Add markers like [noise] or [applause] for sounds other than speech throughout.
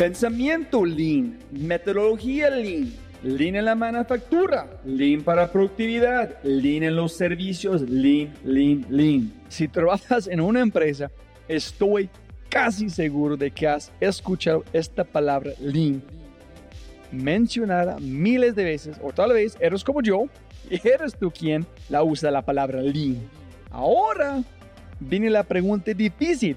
Pensamiento Lean, metodología Lean, Lean en la manufactura, Lean para productividad, Lean en los servicios, Lean, Lean, Lean. Si trabajas en una empresa, estoy casi seguro de que has escuchado esta palabra Lean mencionada miles de veces, o tal vez eres como yo y eres tú quien la usa la palabra Lean. Ahora viene la pregunta difícil.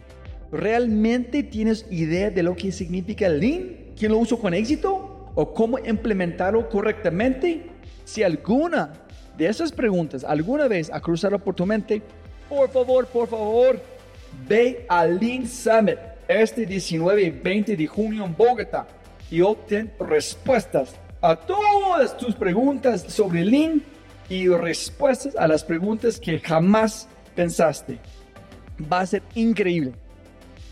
¿Realmente tienes idea de lo que significa Lean? ¿Quién lo usó con éxito? ¿O cómo implementarlo correctamente? Si alguna de esas preguntas alguna vez ha cruzado por tu mente, por favor, por favor, ve al Lean Summit este 19 y 20 de junio en Bogotá y obtén respuestas a todas tus preguntas sobre Lean y respuestas a las preguntas que jamás pensaste. Va a ser increíble.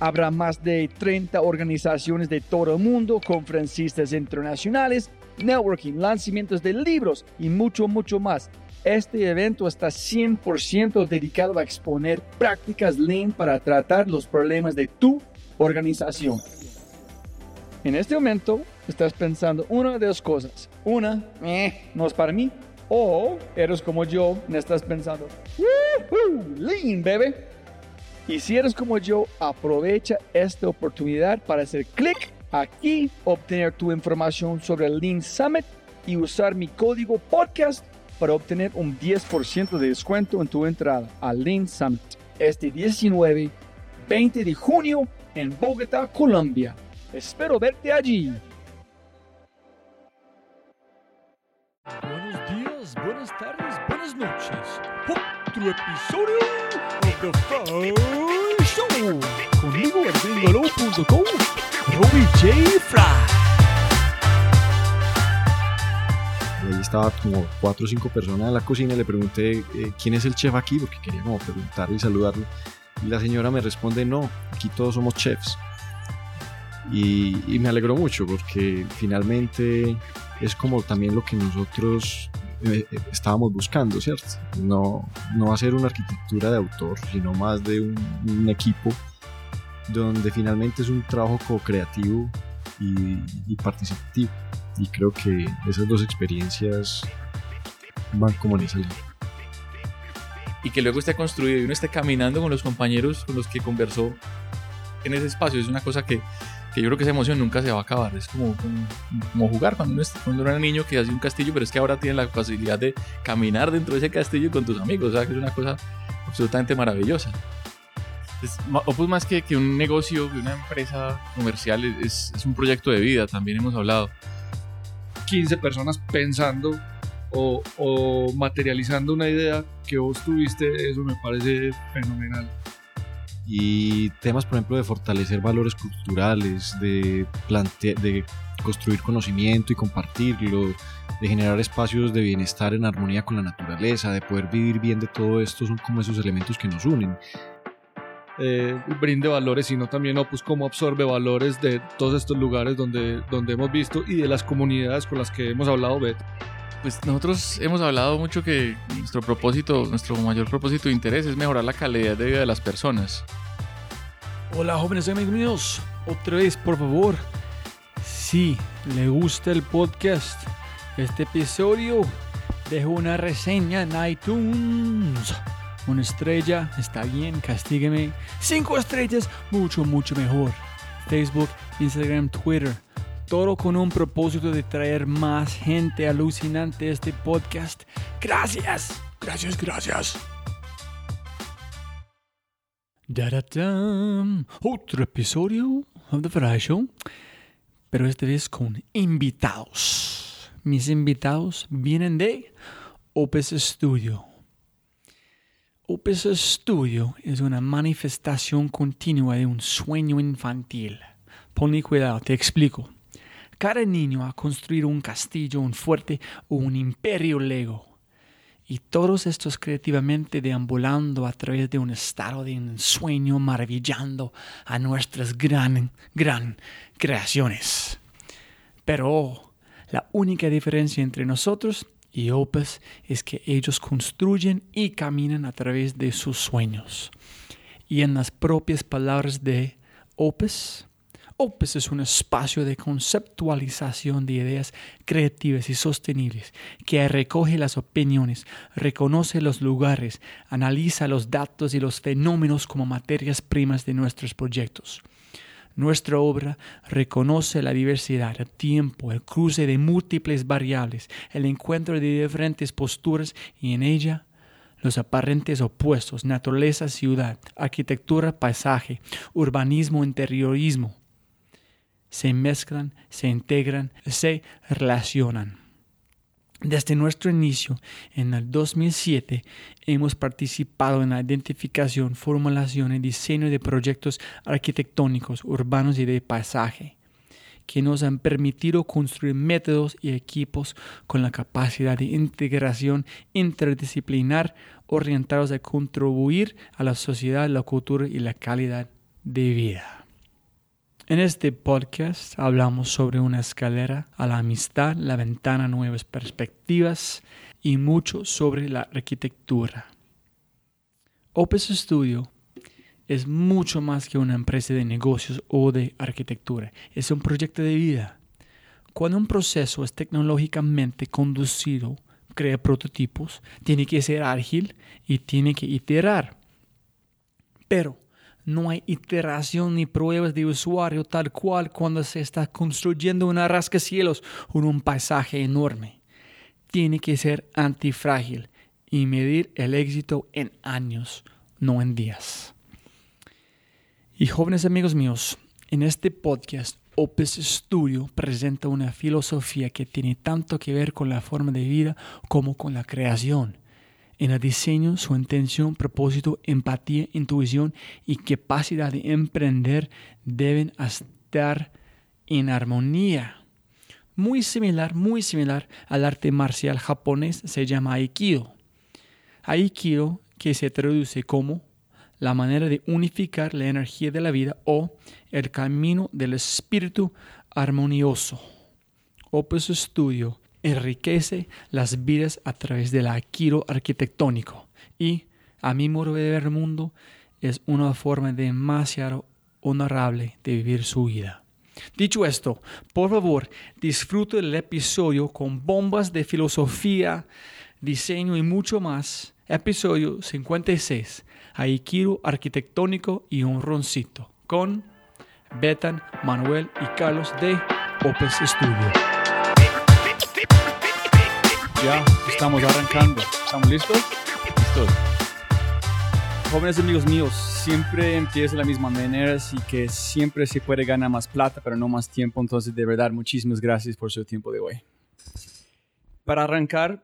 Habrá más de 30 organizaciones de todo el mundo, conferencistas internacionales, networking, lanzamientos de libros y mucho, mucho más. Este evento está 100% dedicado a exponer prácticas Lean para tratar los problemas de tu organización. En este momento estás pensando una de dos cosas. Una, eh, no es para mí. O eres como yo, y estás pensando, Lean, bebé. Y si eres como yo, aprovecha esta oportunidad para hacer clic aquí, obtener tu información sobre el Lean Summit y usar mi código podcast para obtener un 10% de descuento en tu entrada al Lean Summit este 19, 20 de junio en Bogotá, Colombia. Espero verte allí. Buenos días, buenas tardes, buenas noches. Otro episodio Conmigo en gringolo.com, Robbie J. Fry. Ahí estaba como cuatro o cinco personas en la cocina le pregunté eh, quién es el chef aquí porque quería como preguntarle y saludarlo. Y la señora me responde, no, aquí todos somos chefs. Y me alegró mucho porque finalmente es como también lo que nosotros eh, estábamos buscando, ¿cierto? No, no va a ser una arquitectura de autor, sino más de un, un equipo donde finalmente es un trabajo co-creativo y, y participativo. Y creo que esas dos experiencias van como en esa línea. y que luego esté construido y uno esté caminando con los compañeros con los que conversó en ese espacio. Es una cosa que, que yo creo que esa emoción nunca se va a acabar. Es como, como, como jugar cuando uno, cuando era niño que hacía un castillo, pero es que ahora tiene la posibilidad de caminar dentro de ese castillo con tus amigos. O sea, que es una cosa absolutamente maravillosa. Es, Opus más que, que un negocio, que una empresa comercial, es, es un proyecto de vida, también hemos hablado. 15 personas pensando o, o materializando una idea que vos tuviste, eso me parece fenomenal. Y temas, por ejemplo, de fortalecer valores culturales, de, de construir conocimiento y compartirlo, de generar espacios de bienestar en armonía con la naturaleza, de poder vivir bien de todo esto, son como esos elementos que nos unen. Eh, brinde valores, sino también Opus cómo absorbe valores de todos estos lugares donde, donde hemos visto y de las comunidades con las que hemos hablado, Bet. Pues nosotros hemos hablado mucho que nuestro propósito, nuestro mayor propósito de interés es mejorar la calidad de vida de las personas. Hola jóvenes míos, otra vez por favor, si le gusta el podcast, este episodio, dejo una reseña en iTunes. Una estrella, está bien, castígueme. Cinco estrellas, mucho, mucho mejor. Facebook, Instagram, Twitter. Todo con un propósito de traer más gente alucinante a este podcast. Gracias, gracias, gracias. Da-da-dam. Otro episodio of The Fry Show, pero esta vez con invitados. Mis invitados vienen de Opus Studio. Opus Studio es una manifestación continua de un sueño infantil. Ponle cuidado, te explico. Cada niño ha construido un castillo, un fuerte o un imperio Lego. Y todos estos creativamente deambulando a través de un estado de ensueño, maravillando a nuestras gran, gran creaciones. Pero la única diferencia entre nosotros y Opus es que ellos construyen y caminan a través de sus sueños. Y en las propias palabras de Opus, Opus es un espacio de conceptualización de ideas creativas y sostenibles que recoge las opiniones, reconoce los lugares, analiza los datos y los fenómenos como materias primas de nuestros proyectos. Nuestra obra reconoce la diversidad, el tiempo, el cruce de múltiples variables, el encuentro de diferentes posturas y en ella los aparentes opuestos, naturaleza, ciudad, arquitectura, paisaje, urbanismo, interiorismo, se mezclan, se integran, se relacionan. Desde nuestro inicio, en el 2007, hemos participado en la identificación, formulación y diseño de proyectos arquitectónicos, urbanos y de paisaje, que nos han permitido construir métodos y equipos con la capacidad de integración interdisciplinar orientados a contribuir a la sociedad, la cultura y la calidad de vida. En este podcast hablamos sobre una escalera a la amistad, la ventana nuevas perspectivas y mucho sobre la arquitectura. Opus Studio es mucho más que una empresa de negocios o de arquitectura. Es un proyecto de vida. Cuando un proceso es tecnológicamente conducido, crea prototipos, tiene que ser ágil y tiene que iterar. Pero no hay iteración ni pruebas de usuario tal cual cuando se está construyendo una rascacielos o un paisaje enorme. Tiene que ser antifrágil y medir el éxito en años, no en días. Y jóvenes amigos míos, en este podcast Opus Studio presenta una filosofía que tiene tanto que ver con la forma de vida como con la creación en el diseño, su intención, propósito, empatía, intuición y capacidad de emprender deben estar en armonía. Muy similar, muy similar al arte marcial japonés se llama Aikido. Aikido que se traduce como la manera de unificar la energía de la vida o el camino del espíritu armonioso. Opus Studio enriquece las vidas a través del aquiro arquitectónico y, a mi modo de ver el mundo, es una forma demasiado honorable de vivir su vida. Dicho esto, por favor, disfrute el episodio con bombas de filosofía, diseño y mucho más. Episodio 56, Aikiro arquitectónico y un roncito, con Betan, Manuel y Carlos de Opus Studio. Ya, estamos arrancando. ¿Estamos listos? Listos. Jóvenes amigos míos, siempre empieza de la misma manera, así que siempre se puede ganar más plata, pero no más tiempo. Entonces, de verdad, muchísimas gracias por su tiempo de hoy. Para arrancar,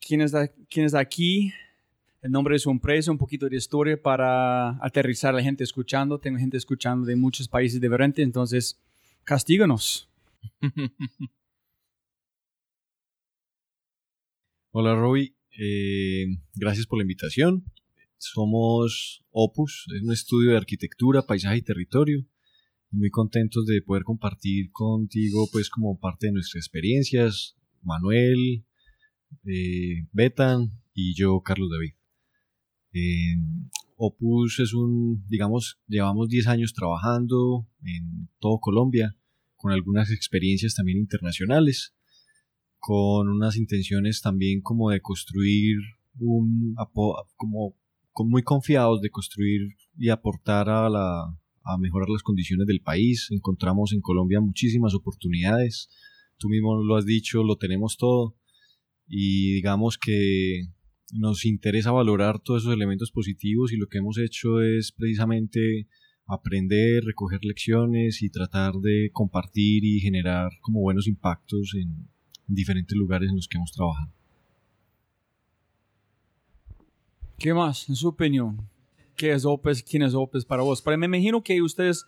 ¿quién es, quién es aquí? El nombre de su empresa, un poquito de historia para aterrizar a la gente escuchando. Tengo gente escuchando de muchos países diferentes, entonces, castíganos. [laughs] Hola Roby, eh, gracias por la invitación. Somos Opus, es un estudio de arquitectura, paisaje y territorio. Muy contentos de poder compartir contigo pues como parte de nuestras experiencias, Manuel, eh, Betan y yo, Carlos David. Eh, Opus es un, digamos, llevamos 10 años trabajando en todo Colombia, con algunas experiencias también internacionales con unas intenciones también como de construir un como, muy confiados de construir y aportar a la a mejorar las condiciones del país. Encontramos en Colombia muchísimas oportunidades. Tú mismo lo has dicho, lo tenemos todo. Y digamos que nos interesa valorar todos esos elementos positivos y lo que hemos hecho es precisamente aprender, recoger lecciones y tratar de compartir y generar como buenos impactos en, diferentes lugares en los que hemos trabajado. ¿Qué más, en su opinión? ¿Qué es Opus? ¿Quién es Opus para vos? Pero me imagino que ustedes,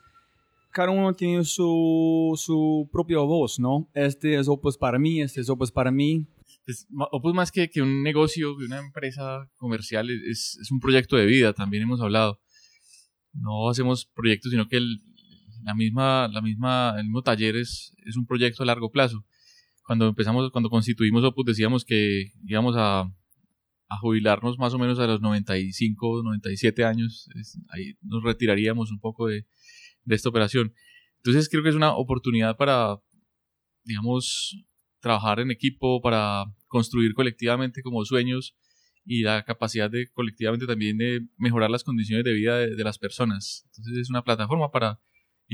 cada uno tiene su, su propia voz, ¿no? Este es Opus para mí, este es Opus para mí. Pues, Opus más que, que un negocio, una empresa comercial, es, es, un proyecto de vida, también hemos hablado. No hacemos proyectos, sino que el, la misma, la misma, el mismo taller es, es un proyecto a largo plazo cuando empezamos, cuando constituimos Opus, decíamos que íbamos a, a jubilarnos más o menos a los 95, 97 años. ahí nos retiraríamos un poco de, de, esta operación. Entonces creo que es una oportunidad para, digamos, trabajar en equipo, para construir colectivamente como sueños y la capacidad de colectivamente también de mejorar las condiciones de vida de, las personas. Entonces es una plataforma para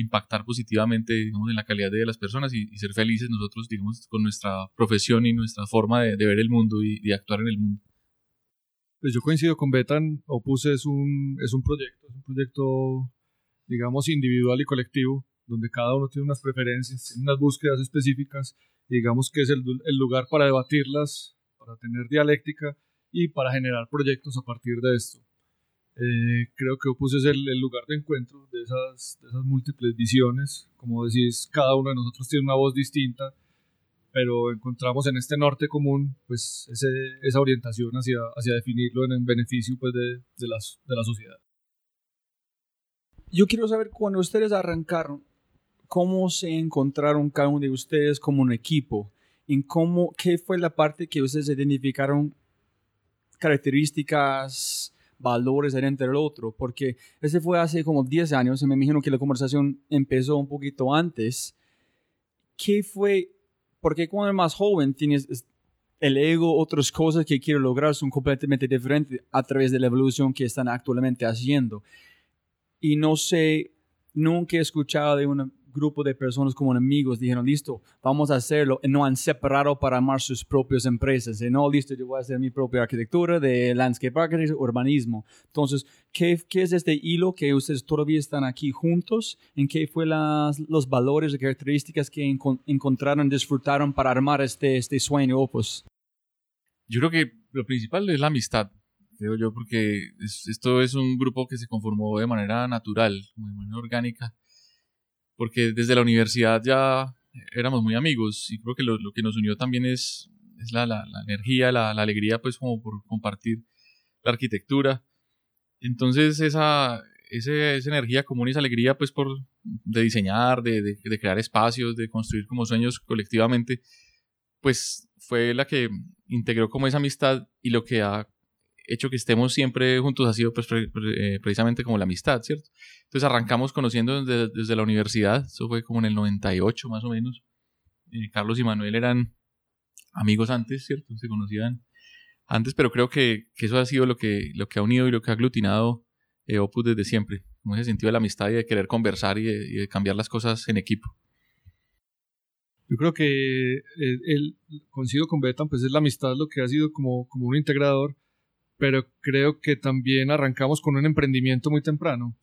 impactar positivamente digamos, en la calidad de las personas y, ser felices nosotros digamos, con nuestra profesión y nuestra forma de, ver el mundo y, de actuar en el mundo. Pues yo coincido con Betan, Opus es un, es un proyecto, es un proyecto digamos individual y colectivo, donde cada uno tiene unas preferencias, unas búsquedas específicas, y digamos que es el, el lugar para debatirlas, para tener dialéctica y para generar proyectos a partir de esto. Eh, creo que Opus es el, lugar de encuentro de esas, de esas múltiples visiones. Como decís, cada uno de nosotros tiene una voz distinta, pero encontramos en este norte común pues ese, esa orientación hacia, hacia definirlo en, beneficio pues, de, de, las, de la sociedad. Yo quiero saber cuando ustedes arrancaron, cómo se encontraron cada uno de ustedes como un equipo, en cómo, qué fue la parte que ustedes identificaron características, valores entre el otro, porque ese fue hace como 10 años, y me imagino que la conversación empezó un poquito antes. ¿Qué fue? Porque cuando eres más joven tienes el ego, otras cosas que quiero lograr son completamente diferentes a través de la evolución que están actualmente haciendo. Y no sé, nunca he escuchado de una grupo de personas como amigos dijeron, listo, vamos a hacerlo, y no han separado para armar sus propias empresas, y no, listo, yo voy a hacer mi propia arquitectura de landscape architecture, urbanismo. Entonces, ¿qué, ¿qué, es este hilo que ustedes todavía están aquí juntos? ¿En qué fue las, los valores y características que encontraron, disfrutaron para armar este, este sueño Opus? Yo creo que lo principal es la amistad, creo yo, porque esto es un grupo que se conformó de manera natural, de manera orgánica porque desde la universidad ya éramos muy amigos y creo que lo, que nos unió también es, es la, la, energía, la, alegría, pues como por compartir la arquitectura. Entonces esa, esa, esa energía común y esa alegría pues por de diseñar, de, de, de, crear espacios, de construir como sueños colectivamente, pues fue la que integró como esa amistad y lo que ha hecho que estemos siempre juntos ha sido pues, eh, precisamente como la amistad, ¿cierto? Entonces arrancamos conociendo desde, la universidad, eso fue como en el 98 más o menos. Eh, Carlos y Manuel eran amigos antes, ¿cierto? Se conocían antes, pero creo que, eso ha sido lo que, lo que ha unido y lo que ha aglutinado eh, Opus desde siempre, como ese sentido de la amistad y de querer conversar y de, cambiar las cosas en equipo. Yo creo que el, coincido con Betan, pues es la amistad lo que ha sido como, como un integrador pero creo que también arrancamos con un emprendimiento muy temprano.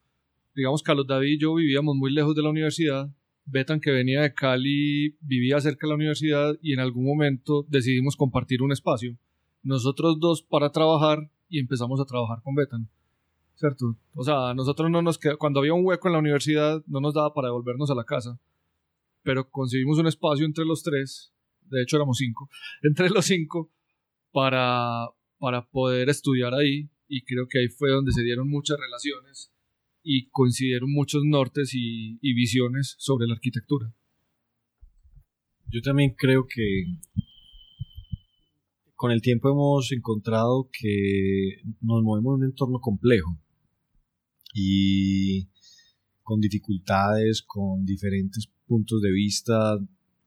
Digamos, Carlos David y yo vivíamos muy lejos de la universidad. Betan, que venía de Cali, vivía cerca de la universidad y en algún momento decidimos compartir un espacio. Nosotros dos para trabajar y empezamos a trabajar con Betan. ¿Cierto? O sea, nosotros no nos cuando había un hueco en la universidad no nos daba para devolvernos a la casa, pero conseguimos un espacio entre los tres, de hecho éramos cinco, [laughs] entre los cinco para, para poder estudiar ahí y creo que ahí fue donde se dieron muchas relaciones y coincidieron muchos nortes y, visiones sobre la arquitectura. Yo también creo que con el tiempo hemos encontrado que nos movemos en un entorno complejo y con dificultades, con diferentes puntos de vista,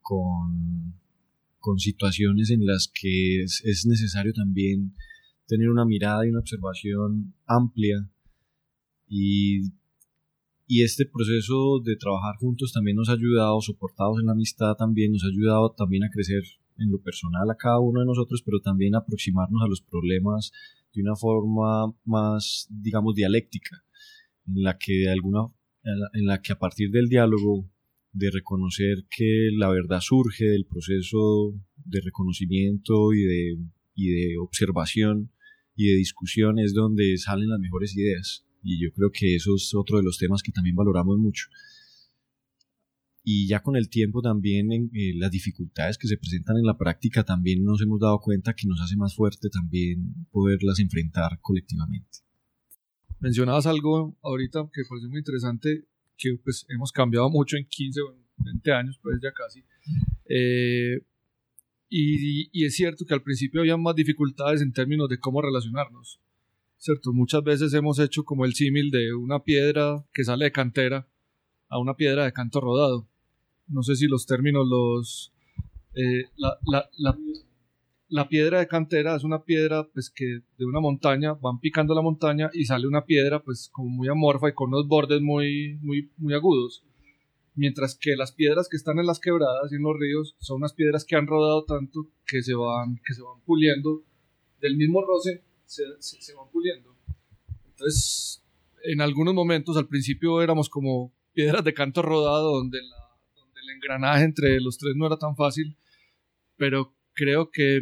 con con situaciones en las que es, necesario también tener una mirada y una observación amplia. Y, y este proceso de trabajar juntos también nos ha ayudado, soportados en la amistad también, nos ha ayudado también a crecer en lo personal a cada uno de nosotros, pero también a aproximarnos a los problemas de una forma más, digamos, dialéctica, en la que de alguna en la que a partir del diálogo de reconocer que la verdad surge del proceso de reconocimiento y de, y de observación y de discusión es donde salen las mejores ideas. Y yo creo que eso es otro de los temas que también valoramos mucho. Y ya con el tiempo también en, eh, las dificultades que se presentan en la práctica también nos hemos dado cuenta que nos hace más fuerte también poderlas enfrentar colectivamente. Mencionabas algo ahorita que parece muy interesante que pues hemos cambiado mucho en 15 o 20 años, pues ya casi. Eh, y, es cierto que al principio había más dificultades en términos de cómo relacionarnos. ¿Cierto? Muchas veces hemos hecho como el símil de una piedra que sale de cantera a una piedra de canto rodado. No sé si los términos los... eh, la piedra de cantera es una piedra pues que de una montaña van picando la montaña y sale una piedra pues como muy amorfa y con unos bordes muy muy muy agudos. Mientras que las piedras que están en las quebradas y en los ríos son unas piedras que han rodado tanto que se van que se van puliendo. Del mismo roce se, se- se van puliendo. Entonces en algunos momentos al principio éramos como piedras de canto rodado donde, donde el engranaje entre los tres no era tan fácil pero creo que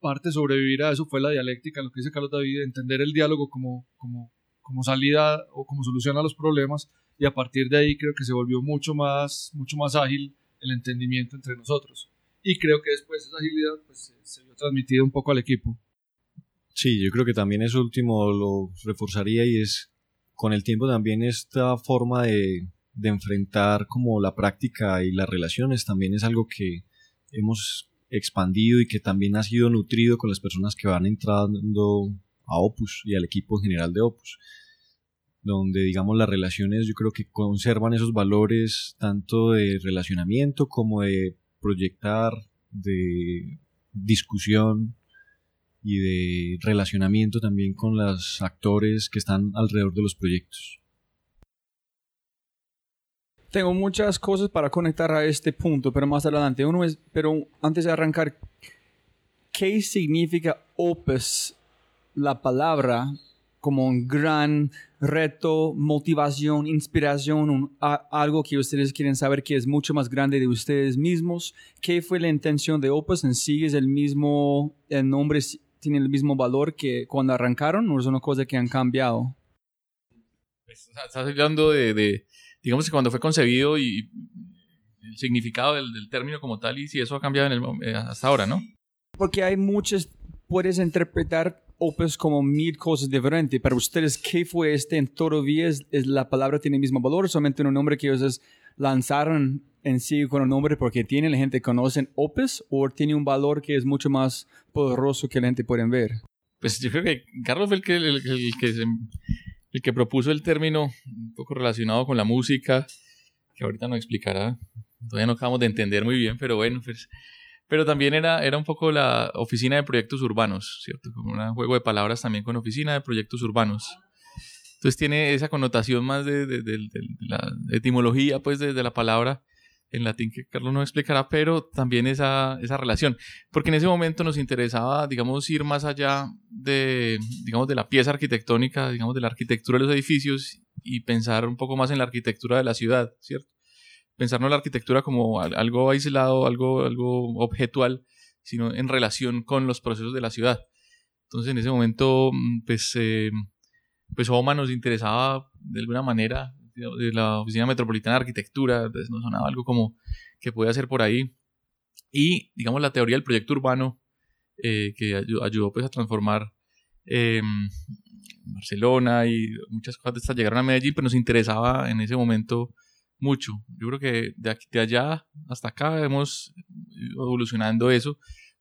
parte sobrevivir a eso fue la dialéctica, lo que dice Carlos David, entender el diálogo como, como, como salida o como solución a los problemas y a partir de ahí creo que se volvió mucho más, mucho más ágil el entendimiento entre nosotros. Y creo que después esa agilidad pues, se vio transmitida un poco al equipo. Sí, yo creo que también eso último lo reforzaría y es con el tiempo también esta forma de, de enfrentar como la práctica y las relaciones también es algo que hemos expandido y que también ha sido nutrido con las personas que van entrando a Opus y al equipo general de Opus donde digamos las relaciones yo creo que conservan esos valores tanto de relacionamiento como de proyectar de discusión y de relacionamiento también con los actores que están alrededor de los proyectos. Tengo muchas cosas para conectar a este punto, pero más adelante. Uno es, pero antes de arrancar, ¿qué significa opus la palabra como un gran reto, motivación, inspiración, algo que ustedes quieren saber que es mucho más grande de ustedes mismos? ¿Qué fue la intención de opus en sí? ¿Es el mismo, nombre tiene el mismo valor que cuando arrancaron o es una cosa que han cambiado? Pues, estás hablando de, digamos que cuando fue concebido y, el significado del, del término como tal y si eso ha cambiado en el eh, hasta ahora, ¿no? Porque hay muchas, puedes interpretar opus como mil cosas diferentes. Para ustedes, ¿qué fue este? En todavía es, es la palabra tiene el mismo valor, solamente un nombre que ellos lanzaron en sí con un nombre porque tiene la gente conocen opus o tiene un valor que es mucho más poderoso que la gente puede ver. Pues yo creo que Carlos fue el que, el, el que, se- el que propuso el término un poco relacionado con la música, que ahorita nos explicará. Todavía no acabamos de entender muy bien, pero bueno, pues... Pero también era, era un poco la oficina de proyectos urbanos, ¿cierto? Como un juego de palabras también con oficina de proyectos urbanos. Entonces tiene esa connotación más de, de- de- de- la etimología, pues, de la palabra en latín que Carlos nos explicará, pero también esa, esa relación. Porque en ese momento nos interesaba, digamos, ir más allá de, digamos, de la pieza arquitectónica, digamos, de la arquitectura de los edificios y pensar un poco más en la arquitectura de la ciudad, ¿cierto? Pensar no la arquitectura como al- algo aislado, algo, algo objetual, sino en relación con los procesos de la ciudad. Entonces, en ese momento, mm, pues, eh, pues OMA nos interesaba de alguna manera, de la Oficina Metropolitana de Arquitectura, entonces nos sonaba algo como que puede hacer por ahí. Y, digamos, la teoría del proyecto urbano, eh, que ayudó, ayudó, pues a transformar eh, Barcelona y muchas cosas de estas llegaron a Medellín, pero nos interesaba en ese momento mucho. Yo creo que de, aquí, de allá hasta acá hemos ido evolucionando eso,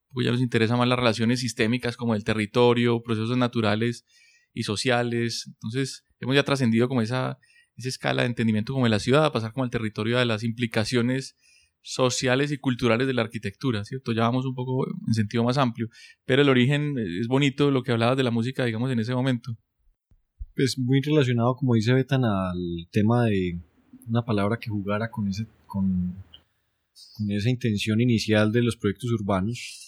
porque ya nos interesa más las relaciones sistémicas como el territorio, procesos naturales y sociales. Entonces hemos ya trascendido como esa, esa escala de entendimiento como de la ciudad, a pasar como al territorio de las implicaciones sociales y culturales de la arquitectura, ¿cierto? Ya vamos un poco en sentido más amplio, pero el origen es bonito, lo que hablabas de la música, digamos, en ese momento. Pues muy relacionado, como dice Betan, al tema de una palabra que jugara con, ese, con, con esa intención inicial de los proyectos urbanos.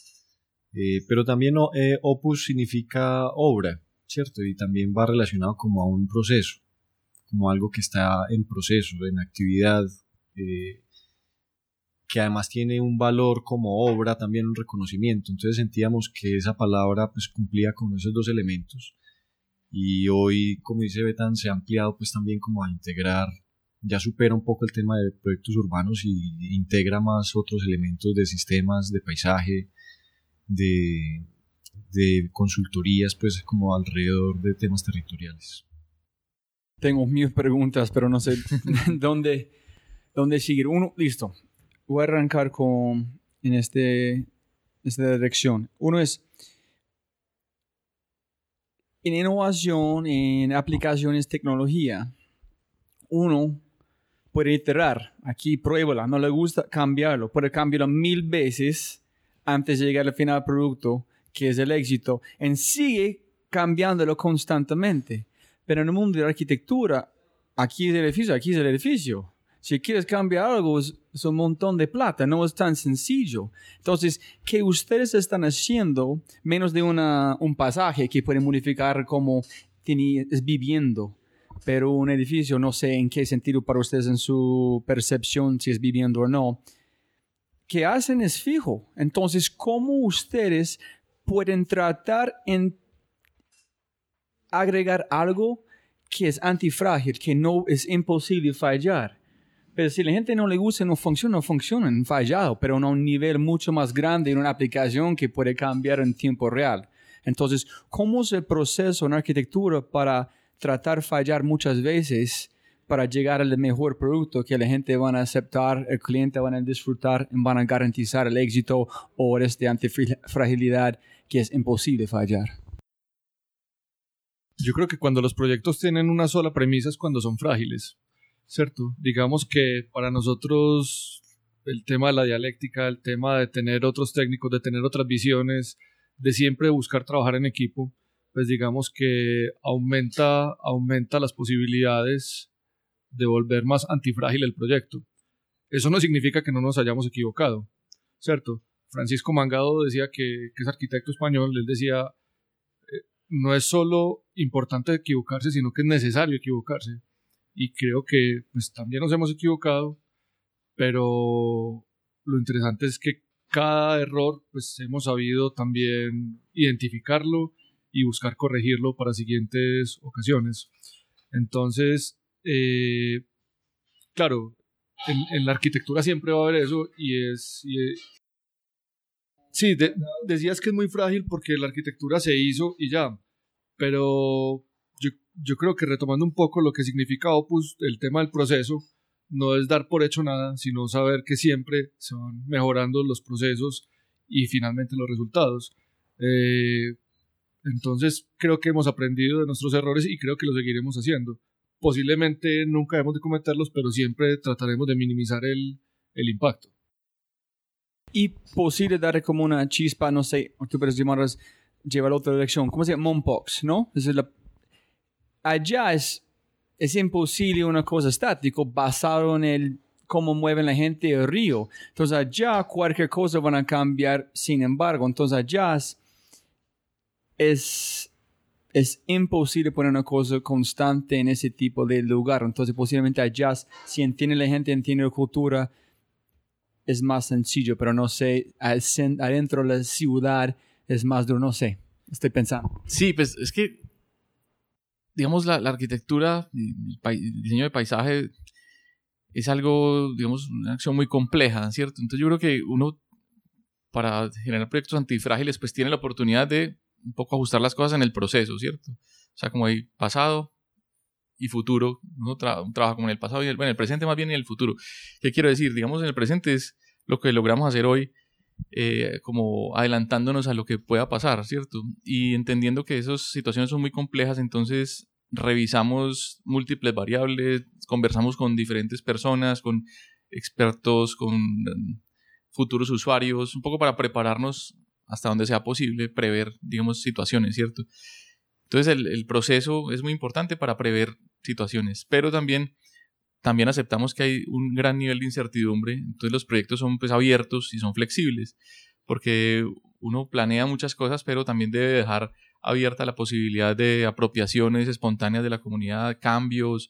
Eh, pero también eh, opus significa obra, ¿cierto? Y también va relacionado como a un proceso, como algo que está en proceso, en actividad, eh, que además tiene un valor como obra, también un reconocimiento. Entonces sentíamos que esa palabra pues cumplía con esos dos elementos y hoy, como dice Betan, se ha ampliado pues también como a integrar, ya supera un poco el tema de proyectos urbanos y integra más otros elementos de sistemas, de paisaje, de, de consultorías pues como alrededor de temas territoriales. Tengo mil preguntas, pero no sé [laughs] dónde, dónde seguir. Uno, listo. Voy a arrancar con en este, esta dirección. Uno es en innovación, en aplicaciones, tecnología. Uno, puede iterar. Aquí pruébala, no le gusta cambiarlo. Puede cambiarlo mil veces antes de llegar al final del producto, que es el éxito. En sigue cambiándolo constantemente. Pero en el mundo de la arquitectura, aquí es el edificio, aquí es el edificio. Si quieres cambiar algo, es, es un montón de plata, no es tan sencillo. Entonces, ¿qué ustedes están haciendo menos de una, un pasaje que pueden modificar como es viviendo? Pero un edificio, no sé en qué sentido para ustedes en su percepción, si es viviendo o no, que hacen es fijo. Entonces, ¿cómo ustedes pueden tratar en agregar algo que es antifrágil, que no es imposible fallar? Pero si la gente no le gusta, no funciona, no funciona, fallado, pero a un nivel mucho más grande en una aplicación que puede cambiar en tiempo real. Entonces, ¿cómo es el proceso en arquitectura para tratar fallar muchas veces para llegar al mejor producto que la gente van a aceptar, el cliente van a disfrutar, van a garantizar el éxito o este antifragilidad que es imposible fallar? Yo creo que cuando los proyectos tienen una sola premisa es cuando son frágiles. ¿cierto? Digamos que para nosotros el tema de la dialéctica, el tema de tener otros técnicos, de tener otras visiones, de siempre buscar trabajar en equipo, pues digamos que aumenta, aumenta las posibilidades de volver más antifrágil el proyecto. Eso no significa que no nos hayamos equivocado, ¿cierto? Francisco Mangado decía que, que es arquitecto español, él decía, no es solo importante equivocarse, sino que es necesario equivocarse y creo que pues también nos hemos equivocado, pero lo interesante es que cada error pues hemos sabido también identificarlo y buscar corregirlo para siguientes ocasiones. Entonces, eh, claro, en, la arquitectura siempre va a haber eso y es... sí, decías que es muy frágil porque la arquitectura se hizo y ya, pero yo creo que retomando un poco lo que significa Opus, el tema del proceso, no es dar por hecho nada, sino saber que siempre se van mejorando los procesos y finalmente los resultados. Eh, entonces creo que hemos aprendido de nuestros errores y creo que lo seguiremos haciendo. Posiblemente nunca debemos de cometerlos, pero siempre trataremos de minimizar el impacto. Y posible dar como una chispa, no sé, puedes llamarlas, llevar a otra dirección. ¿Cómo se llama? Mompox, ¿no? Es la allá es, es imposible una cosa estática basado en el cómo mueven la gente el río. Entonces allá cualquier cosa van a cambiar sin embargo. Entonces allá es, es imposible poner una cosa constante en ese tipo de lugar. Entonces posiblemente allá, si entiende la gente, entiende la cultura, es más sencillo, pero no sé, adentro de la ciudad es más duro, no sé. Estoy pensando. Sí, pues es que digamos, la, arquitectura, el, diseño de paisaje es algo, digamos, una acción muy compleja, ¿cierto? Entonces yo creo que uno, para generar proyectos antifrágiles, pues tiene la oportunidad de un poco ajustar las cosas en el proceso, ¿cierto? O sea, como hay pasado y futuro, uno trabaja como en el pasado y el, bueno, el presente más bien y el futuro. ¿Qué quiero decir? Digamos, en el presente es lo que logramos hacer hoy, eh, como adelantándonos a lo que pueda pasar, ¿cierto? Y entendiendo que esas situaciones son muy complejas, entonces revisamos múltiples variables, conversamos con diferentes personas, con expertos, con mm, futuros usuarios, un poco para prepararnos hasta donde sea posible, prever, digamos, situaciones, ¿cierto? Entonces el proceso es muy importante para prever situaciones, pero también, también aceptamos que hay un gran nivel de incertidumbre, entonces los proyectos son pues abiertos y son flexibles, porque uno planea muchas cosas, pero también debe dejar abierta la posibilidad de apropiaciones espontáneas de la comunidad, cambios,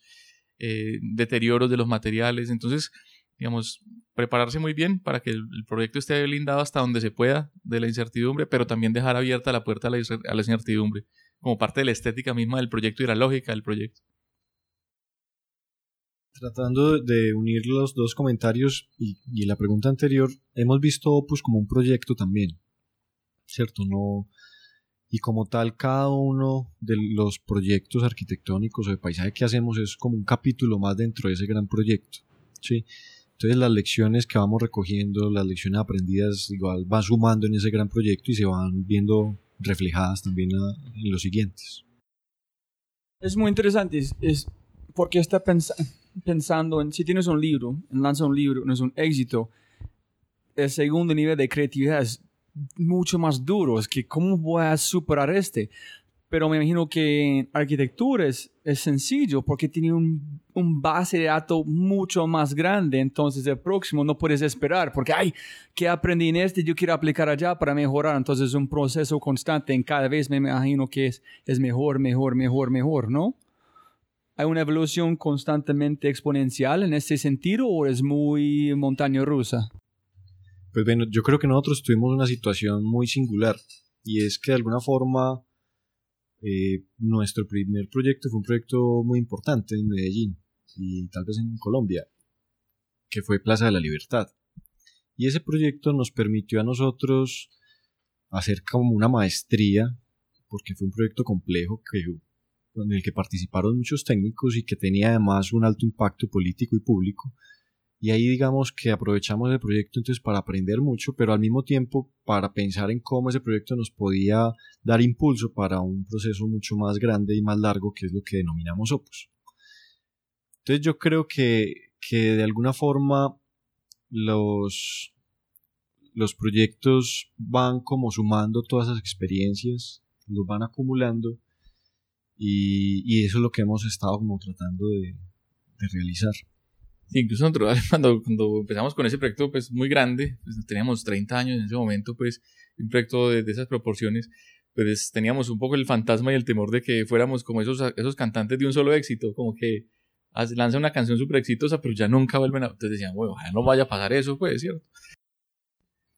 eh, deterioros de los materiales. Entonces, digamos, prepararse muy bien para que el, proyecto esté blindado hasta donde se pueda de la incertidumbre, pero también dejar abierta la puerta a la, incertidumbre, como parte de la estética misma del proyecto y la lógica del proyecto. Tratando de unir los dos comentarios y, la pregunta anterior, hemos visto Opus como un proyecto también, ¿cierto? No, y como tal cada uno de los proyectos arquitectónicos o de paisaje que hacemos es como un capítulo más dentro de ese gran proyecto. ¿sí? Entonces las lecciones que vamos recogiendo, las lecciones aprendidas igual van sumando en ese gran proyecto y se van viendo reflejadas también en los siguientes. Es muy interesante, es, porque está pensando, pensando en si tienes un libro, lanza un libro, no es un éxito, el segundo nivel de creatividad es mucho más duro. Es que, ¿cómo voy a superar este? Pero me imagino que en arquitectura es, sencillo porque tiene un, un, base de datos mucho más grande. Entonces, el próximo no puedes esperar porque, ay, ¿qué aprendí en este? Yo quiero aplicar allá para mejorar. Entonces, es un proceso constante. En cada vez me imagino que es, es mejor, mejor, mejor, mejor, ¿no? ¿Hay una evolución constantemente exponencial en ese sentido o es muy montaña rusa? Pues bueno, yo creo que nosotros tuvimos una situación muy singular y es que de alguna forma eh, nuestro primer proyecto fue un proyecto muy importante en Medellín y tal vez en Colombia, que fue Plaza de la Libertad. Y ese proyecto nos permitió a nosotros hacer como una maestría, porque fue un proyecto complejo que, en el que participaron muchos técnicos y que tenía además un alto impacto político y público y ahí digamos que aprovechamos el proyecto entonces para aprender mucho, pero al mismo tiempo para pensar en cómo ese proyecto nos podía dar impulso para un proceso mucho más grande y más largo que es lo que denominamos Opus. Entonces yo creo que, que de alguna forma los, los proyectos van como sumando todas esas experiencias, los van acumulando y, y eso es lo que hemos estado como tratando de, de realizar incluso nosotros [laughs] cuando, cuando empezamos con ese proyecto pues muy grande, pues teníamos 30 años en ese momento, pues un proyecto de, esas proporciones, pues teníamos un poco el fantasma y el temor de que fuéramos como esos, esos cantantes de un solo éxito, como que lanzan una canción súper exitosa, pero ya nunca vuelven a... Entonces decían, bueno, ojalá no vaya a pasar eso, pues, ¿cierto?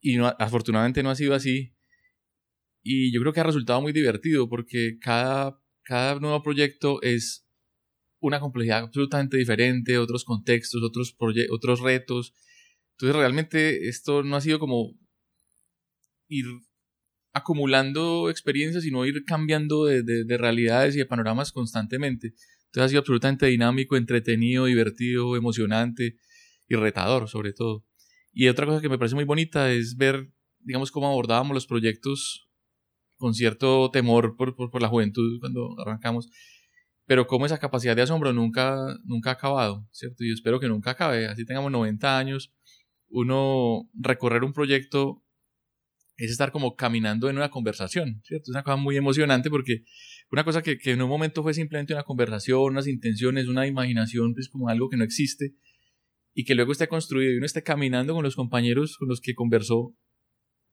Y no, afortunadamente no ha sido así. Y yo creo que ha resultado muy divertido porque cada, cada nuevo proyecto es una complejidad absolutamente diferente, otros contextos, otros, otros retos. Entonces realmente esto no ha sido como ir acumulando experiencias, sino ir cambiando de, de, realidades y de panoramas constantemente. Entonces ha sido absolutamente dinámico, entretenido, divertido, emocionante y retador sobre todo. Y otra cosa que me parece muy bonita es ver, digamos, cómo abordábamos los proyectos con cierto temor por, por, la juventud cuando arrancamos pero como esa capacidad de asombro nunca, nunca ha acabado, ¿cierto? Yo espero que nunca acabe, así tengamos 90 años, uno recorrer un proyecto es estar como caminando en una conversación, ¿cierto? Es una cosa muy emocionante porque una cosa que, que en un momento fue simplemente una conversación, unas intenciones, una imaginación, pues como algo que no existe, y que luego esté construido y uno esté caminando con los compañeros con los que conversó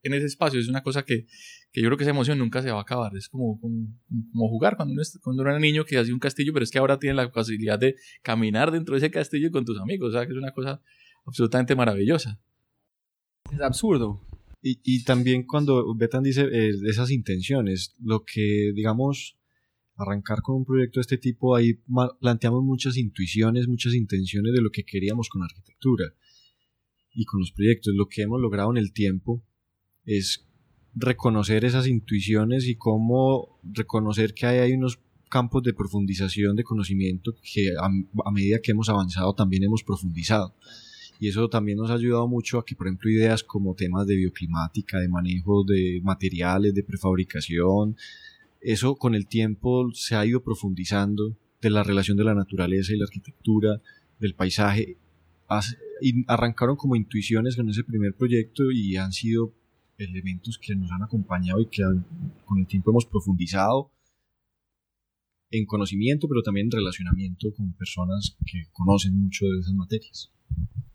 en ese espacio. Es una cosa que, que, yo creo que esa emoción nunca se va a acabar. Es como, como, jugar cuando uno, cuando era niño que hacía un castillo, pero es que ahora tiene la posibilidad de caminar dentro de ese castillo con tus amigos. O sea, que es una cosa absolutamente maravillosa. Es absurdo. Y, y también cuando Betan dice eh, esas intenciones, lo que, digamos, arrancar con un proyecto de este tipo, ahí planteamos muchas intuiciones, muchas intenciones de lo que queríamos con arquitectura y con los proyectos. Lo que hemos logrado en el tiempo es reconocer esas intuiciones y cómo reconocer que hay, unos campos de profundización de conocimiento que a, medida que hemos avanzado también hemos profundizado. Y eso también nos ha ayudado mucho a que, por ejemplo, ideas como temas de bioclimática, de manejo de materiales, de prefabricación, eso con el tiempo se ha ido profundizando de la relación de la naturaleza y la arquitectura, del paisaje. Y arrancaron como intuiciones con ese primer proyecto y han sido elementos que nos han acompañado y que con el tiempo hemos profundizado en conocimiento, pero también en relacionamiento con personas que conocen mucho de esas materias.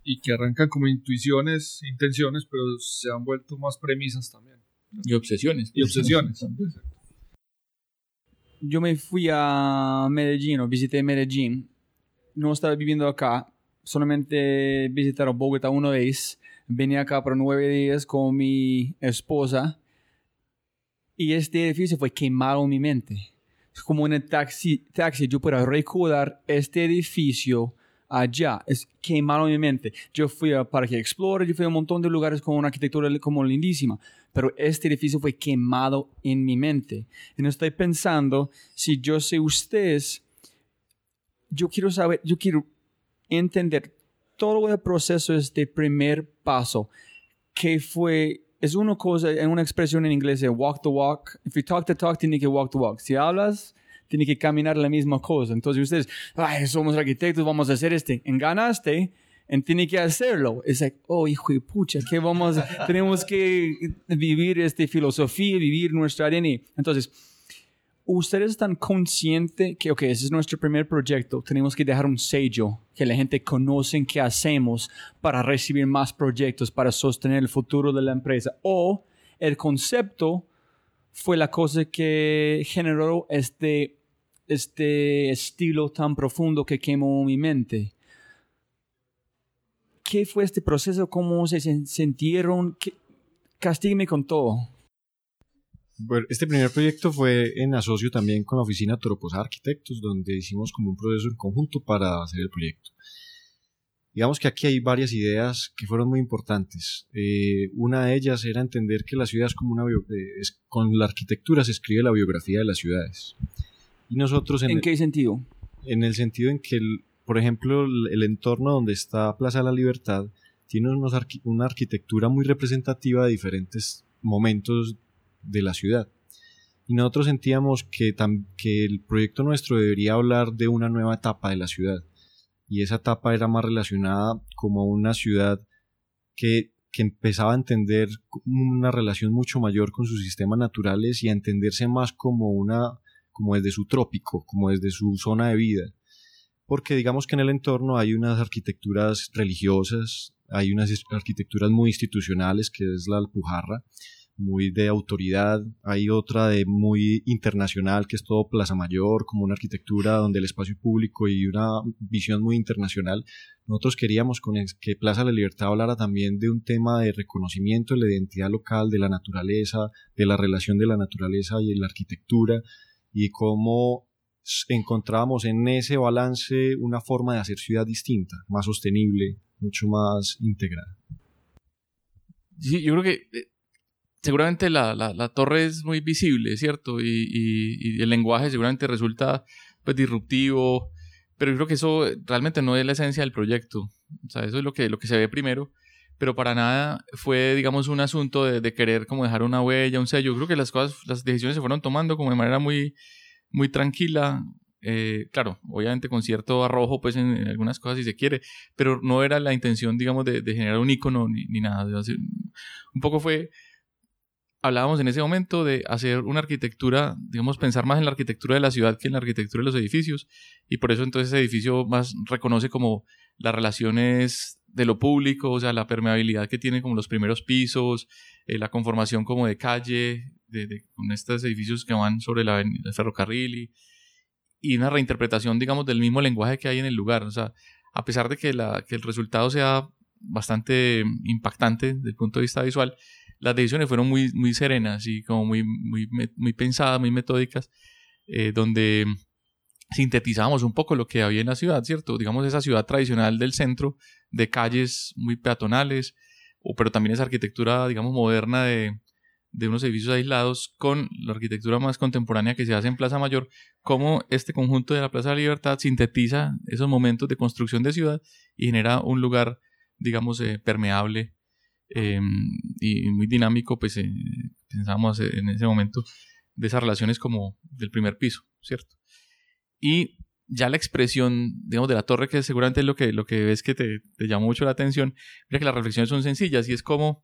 Y que arrancan como intuiciones, intenciones, pero se han vuelto más premisas también. Y obsesiones. Y obsesiones. Yo me fui a Medellín, o visité Medellín. No estaba viviendo acá, solamente visitaron Bogotá una vez Venía acá por nueve días con mi esposa y este edificio fue quemado en mi mente. Es como en el taxi, taxi yo puedo recordar este edificio allá, es quemado en mi mente. Yo fui a Parque Explorer, yo fui a un montón de lugares con una arquitectura como lindísima, pero este edificio fue quemado en mi mente. Y no estoy pensando, si yo sé ustedes, yo quiero saber, yo quiero entender todo el proceso es de primer paso, que fue, es una cosa, en una expresión en inglés de walk the walk. If you talk the talk, tiene que walk the walk. Si hablas, tiene que caminar la misma cosa. Entonces ustedes, ay, somos arquitectos, vamos a hacer este. En ganaste, en tiene que hacerlo. Es like, oh, hijo de pucha, que vamos, tenemos que vivir esta filosofía, vivir nuestra ADN. Entonces, ustedes están conscientes que, ok, ese es nuestro primer proyecto, tenemos que dejar un sello, que la gente conoce qué hacemos para recibir más proyectos, para sostener el futuro de la empresa. O el concepto fue la cosa que generó este, este estilo tan profundo que quemó mi mente. ¿Qué fue este proceso? ¿Cómo se sintieron? Castígueme con todo. Este primer proyecto fue en asocio también con la oficina Tropos Arquitectos, donde hicimos como un proceso en conjunto para hacer el proyecto. Digamos que aquí hay varias ideas que fueron muy importantes. Eh, una de ellas era entender que la ciudad es como una eh, es, con la arquitectura se escribe la biografía de las ciudades. Y nosotros en, qué sentido? En el sentido en que, por ejemplo, el, entorno donde está Plaza de la Libertad tiene una arquitectura muy representativa de diferentes momentos de la ciudad. Y nosotros sentíamos que, el proyecto nuestro debería hablar de una nueva etapa de la ciudad. Y esa etapa era más relacionada como una ciudad que, que empezaba a entender una relación mucho mayor con sus sistemas naturales y a entenderse más como una como desde su trópico, como desde su zona de vida. Porque digamos que en el entorno hay unas arquitecturas religiosas, hay unas arquitecturas muy institucionales, que es la Alpujarra, muy de autoridad, hay otra de muy internacional que es todo Plaza Mayor, como una arquitectura donde el espacio público y una visión muy internacional. Nosotros queríamos con que Plaza de la Libertad hablara también de un tema de reconocimiento de la identidad local, de la naturaleza, de la relación de la naturaleza y la arquitectura y cómo encontrábamos en ese balance una forma de hacer ciudad distinta, más sostenible, mucho más integrada. Sí, yo creo que eh, seguramente la, la, torre es muy visible, ¿cierto? Y, el lenguaje seguramente resulta pues disruptivo, pero yo creo que eso realmente no es la esencia del proyecto. O sea, eso es lo que, lo que se ve primero, pero para nada fue, digamos, un asunto de, querer como dejar una huella, un sello. Yo creo que las cosas, las decisiones se fueron tomando como de manera muy, muy tranquila. Eh, claro, obviamente con cierto arrojo, pues en, algunas cosas si se quiere, pero no era la intención, digamos, de, generar un icono ni, ni nada. un poco fue hablábamos en ese momento de hacer una arquitectura, digamos, pensar más en la arquitectura de la ciudad que en la arquitectura de los edificios. Y por eso entonces ese edificio más reconoce como las relaciones de lo público, o sea, la permeabilidad que tiene como los primeros pisos, eh, la conformación como de calle, de, con estos edificios que van sobre la, el ferrocarril y, y, una reinterpretación, digamos, del mismo lenguaje que hay en el lugar. O sea, a pesar de que, la, que el resultado sea bastante impactante desde el punto de vista visual, las decisiones fueron muy, muy serenas y como muy, muy, muy pensadas, muy metódicas, eh, donde sintetizamos un poco lo que había en la ciudad, ¿cierto? Digamos esa ciudad tradicional del centro, de calles muy peatonales, o, pero también esa arquitectura, digamos, moderna de, de unos edificios aislados con la arquitectura más contemporánea que se hace en Plaza Mayor, como este conjunto de la Plaza de la Libertad sintetiza esos momentos de construcción de ciudad y genera un lugar, digamos, eh, permeable Em, y muy dinámico, pues eh, pensamos en ese momento de esas relaciones como del primer piso, ¿cierto? Y ya la expresión, digamos, de la torre, que seguramente es lo que, lo que ves que te, te llamó mucho la atención, mira que las reflexiones son sencillas y es como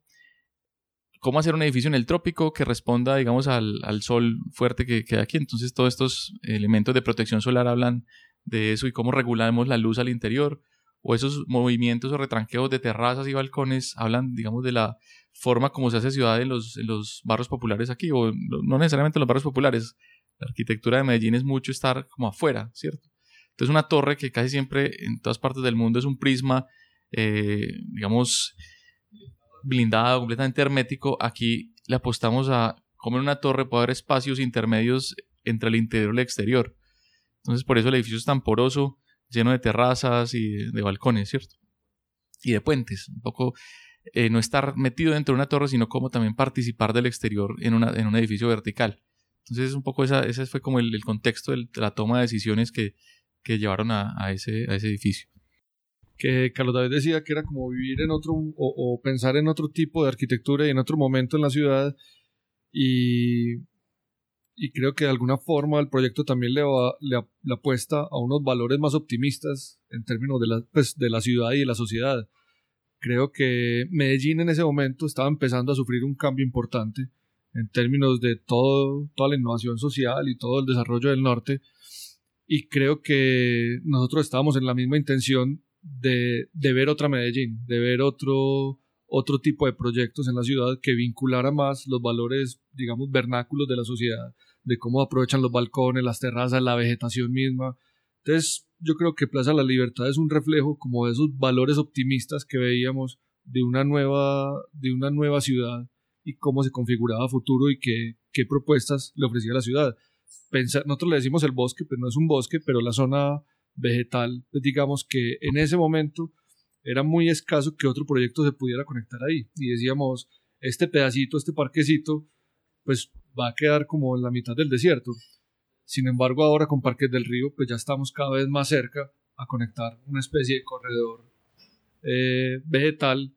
cómo hacer un edificio en el trópico que responda, digamos, al, al sol fuerte que, que hay aquí. Entonces, todos estos elementos de protección solar hablan de eso y cómo regulamos la luz al interior, o esos movimientos o retranqueos de terrazas y balcones hablan, digamos, de la forma como se hace ciudad en los, los barrios populares aquí, o no necesariamente en los barrios populares. La arquitectura de Medellín es mucho estar como afuera, ¿cierto? Entonces una torre que casi siempre en todas partes del mundo es un prisma, eh, digamos, blindado, completamente hermético, aquí le apostamos a como en una torre puede haber espacios intermedios entre el interior y el exterior. Entonces por eso el edificio es tan poroso, lleno de terrazas y de, balcones, ¿cierto? Y de puentes, un poco eh, no estar metido dentro de una torre, sino como también participar del exterior en, una, en un edificio vertical. Entonces, un poco esa, ese fue como el, contexto de la toma de decisiones que, que llevaron a, a, ese, a ese edificio. Que Carlos David decía que era como vivir en otro, o, o pensar en otro tipo de arquitectura y en otro momento en la ciudad. Y y creo que de alguna forma el proyecto también le, va, le, apuesta a unos valores más optimistas en términos de la, pues, de la ciudad y de la sociedad. Creo que Medellín en ese momento estaba empezando a sufrir un cambio importante en términos de todo, toda la innovación social y todo el desarrollo del norte. Y creo que nosotros estábamos en la misma intención de, de ver otra Medellín, de ver otro, otro tipo de proyectos en la ciudad que vinculara más los valores, digamos, vernáculos de la sociedad, de cómo aprovechan los balcones, las terrazas, la vegetación misma. Entonces, yo creo que Plaza La Libertad es un reflejo como de esos valores optimistas que veíamos de una nueva, de una nueva ciudad y cómo se configuraba futuro y qué, qué propuestas le ofrecía la ciudad. Pensar, nosotros le decimos el bosque, pero no es un bosque, pero la zona vegetal, pues digamos que en ese momento era muy escaso que otro proyecto se pudiera conectar ahí. Y decíamos, este pedacito, este parquecito, pues va a quedar como en la mitad del desierto. Sin embargo, ahora con Parques del Río, pues ya estamos cada vez más cerca a conectar una especie de corredor eh, vegetal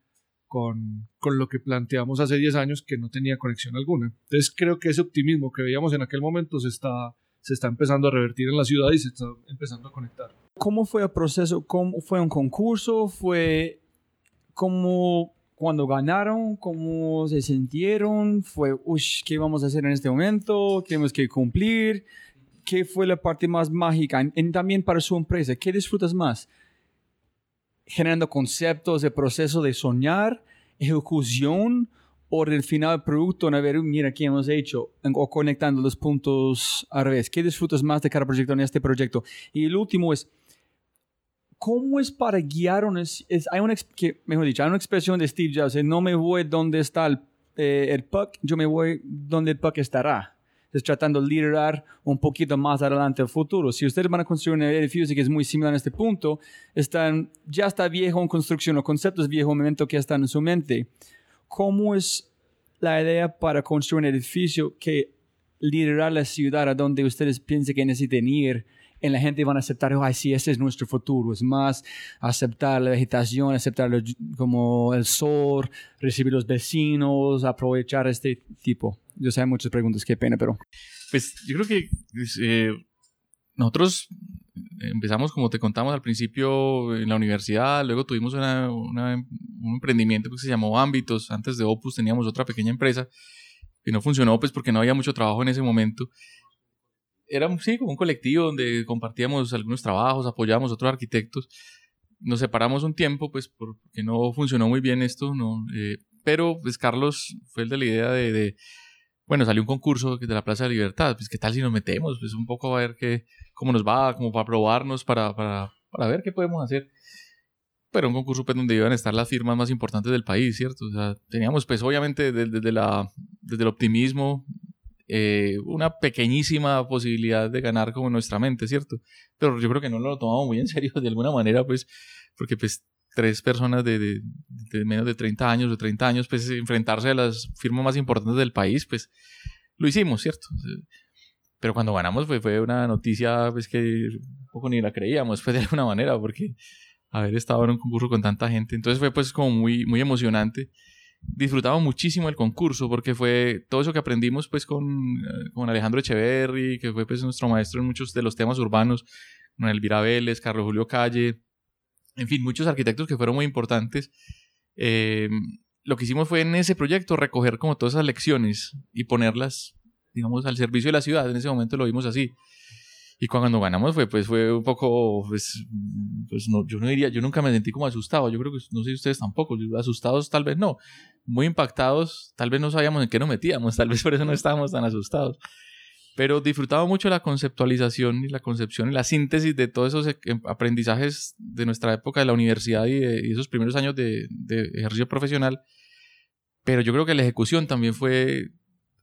con, con, lo que planteamos hace 10 años que no tenía conexión alguna. Entonces creo que ese optimismo que veíamos en aquel momento se está, se está empezando a revertir en la ciudad y se está empezando a conectar. ¿Cómo fue el proceso? ¿Cómo fue un concurso? ¿Fue como cuando ganaron? ¿Cómo se sintieron? ¿Fue, uy, qué vamos a hacer en este momento? ¿Tenemos que cumplir? ¿Qué fue la parte más mágica? Y también para su empresa, ¿qué disfrutas más? Generando conceptos, de proceso de soñar, ejecución, o el final del producto, a ver, mira, ¿qué hemos hecho? O conectando los puntos al revés. ¿Qué disfrutas más de cada proyecto en este proyecto? Y el último es, ¿cómo es para guiar? es, hay una, que, mejor dicho, hay una expresión de Steve Jobs, no me voy donde está el, eh, el puck, yo me voy donde el puck estará. Es tratando de liderar un poquito más adelante el futuro. Si ustedes van a construir un edificio que es muy similar en este punto, están, ya está viejo en construcción, o conceptos viejos, momento que están en su mente cómo es la idea para construir un edificio que liderar la ciudad a donde ustedes piensen que necesiten ir en la gente van a aceptar, ay, sí, ese es nuestro futuro. Es más aceptar la vegetación, aceptar como el sol, recibir los vecinos, aprovechar este tipo. Yo sé muchas preguntas, qué pena, pero... Pues yo creo que pues, eh, nosotros empezamos, como te contamos al principio, en la universidad, luego tuvimos un emprendimiento que se llamó Ámbitos, antes de Opus teníamos otra pequeña empresa que no funcionó pues porque no había mucho trabajo en ese momento. Era sí, como un colectivo donde compartíamos algunos trabajos, apoyábamos a otros arquitectos. Nos separamos un tiempo pues porque no funcionó muy bien esto, no, eh, pero pues Carlos fue el de la idea de bueno, salió un concurso de la Plaza de Libertad, pues qué tal si nos metemos, pues un poco a ver qué, cómo nos va, como para probarnos, para, para, para ver qué podemos hacer. Pero un concurso pues, donde iban a estar las firmas más importantes del país, ¿cierto? O sea, teníamos pues obviamente desde, la, desde el optimismo eh, una pequeñísima posibilidad de ganar como en nuestra mente, ¿cierto? Pero yo creo que no lo tomamos muy en serio de alguna manera, pues, porque pues tres personas de, de, menos de 30 años o 30 años, pues enfrentarse a las firmas más importantes del país, pues lo hicimos, ¿cierto? Pero cuando ganamos fue, fue una noticia pues que un poco ni la creíamos, pues de alguna manera, porque haber estado en un concurso con tanta gente, entonces fue pues como muy, muy emocionante. Disfrutamos muchísimo el concurso porque fue todo eso que aprendimos pues con, eh, con Alejandro Echeverry, que fue pues nuestro maestro en muchos de los temas urbanos, con Elvira Vélez, Carlos Julio Calle, en fin, muchos arquitectos que fueron muy importantes. Eh, lo que hicimos fue en ese proyecto recoger como todas esas lecciones y ponerlas, digamos, al servicio de la ciudad. En ese momento lo vimos así. Y cuando ganamos fue, pues, fue un poco, pues, pues no, yo no diría, yo nunca me sentí como asustado. Yo creo que, no sé ustedes tampoco, asustados tal vez no. Muy impactados, tal vez no sabíamos en qué nos metíamos, tal vez por eso no estábamos tan asustados pero disfrutaba mucho la conceptualización y la concepción y la síntesis de todos esos em, aprendizajes de nuestra época de la universidad y, de, esos primeros años de, ejercicio profesional. Pero yo creo que la ejecución también fue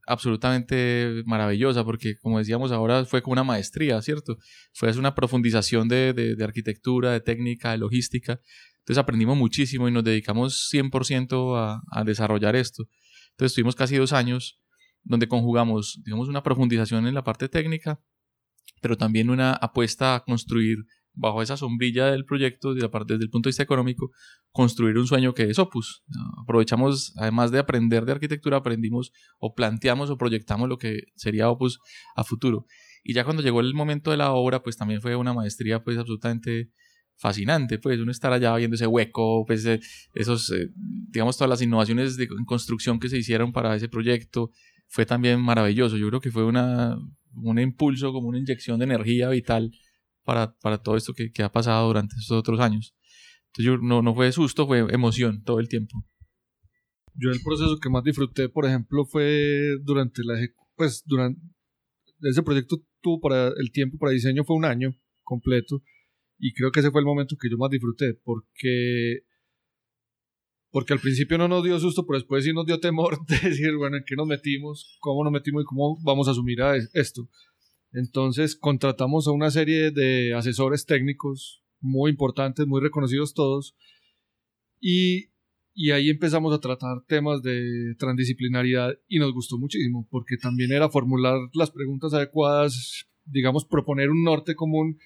absolutamente maravillosa porque, como decíamos ahora, fue como una maestría, ¿cierto? Fue una profundización de, arquitectura, de técnica, de logística. Entonces aprendimos muchísimo y nos dedicamos 100% a, a desarrollar esto. Entonces estuvimos casi dos años donde conjugamos, digamos, una profundización en la parte técnica, pero también una apuesta a construir bajo esa sombrilla del proyecto, desde, el punto de vista económico, construir un sueño que es Opus. Aprovechamos, además de aprender de arquitectura, aprendimos o planteamos o proyectamos lo que sería Opus a futuro. Y ya cuando llegó el momento de la obra, pues también fue una maestría pues absolutamente fascinante, pues uno estar allá viendo ese hueco, pues eh, esos, eh, digamos, todas las innovaciones de construcción que se hicieron para ese proyecto, fue también maravilloso. Yo creo que fue una, un impulso, como una inyección de energía vital para, para todo esto que, que, ha pasado durante estos otros años. Entonces yo, no, no fue susto, fue emoción todo el tiempo. Yo el proceso que más disfruté, por ejemplo, fue durante la pues durante ese proyecto tuvo para el tiempo para diseño fue un año completo y creo que ese fue el momento que yo más disfruté, porque, porque al principio no nos dio susto, pero después sí nos dio temor [laughs] de decir, bueno, ¿en qué nos metimos? ¿Cómo nos metimos y cómo vamos a asumir a esto? Entonces contratamos a una serie de asesores técnicos muy importantes, muy reconocidos todos, y, y ahí empezamos a tratar temas de transdisciplinaridad y nos gustó muchísimo, porque también era formular las preguntas adecuadas, digamos, proponer un norte común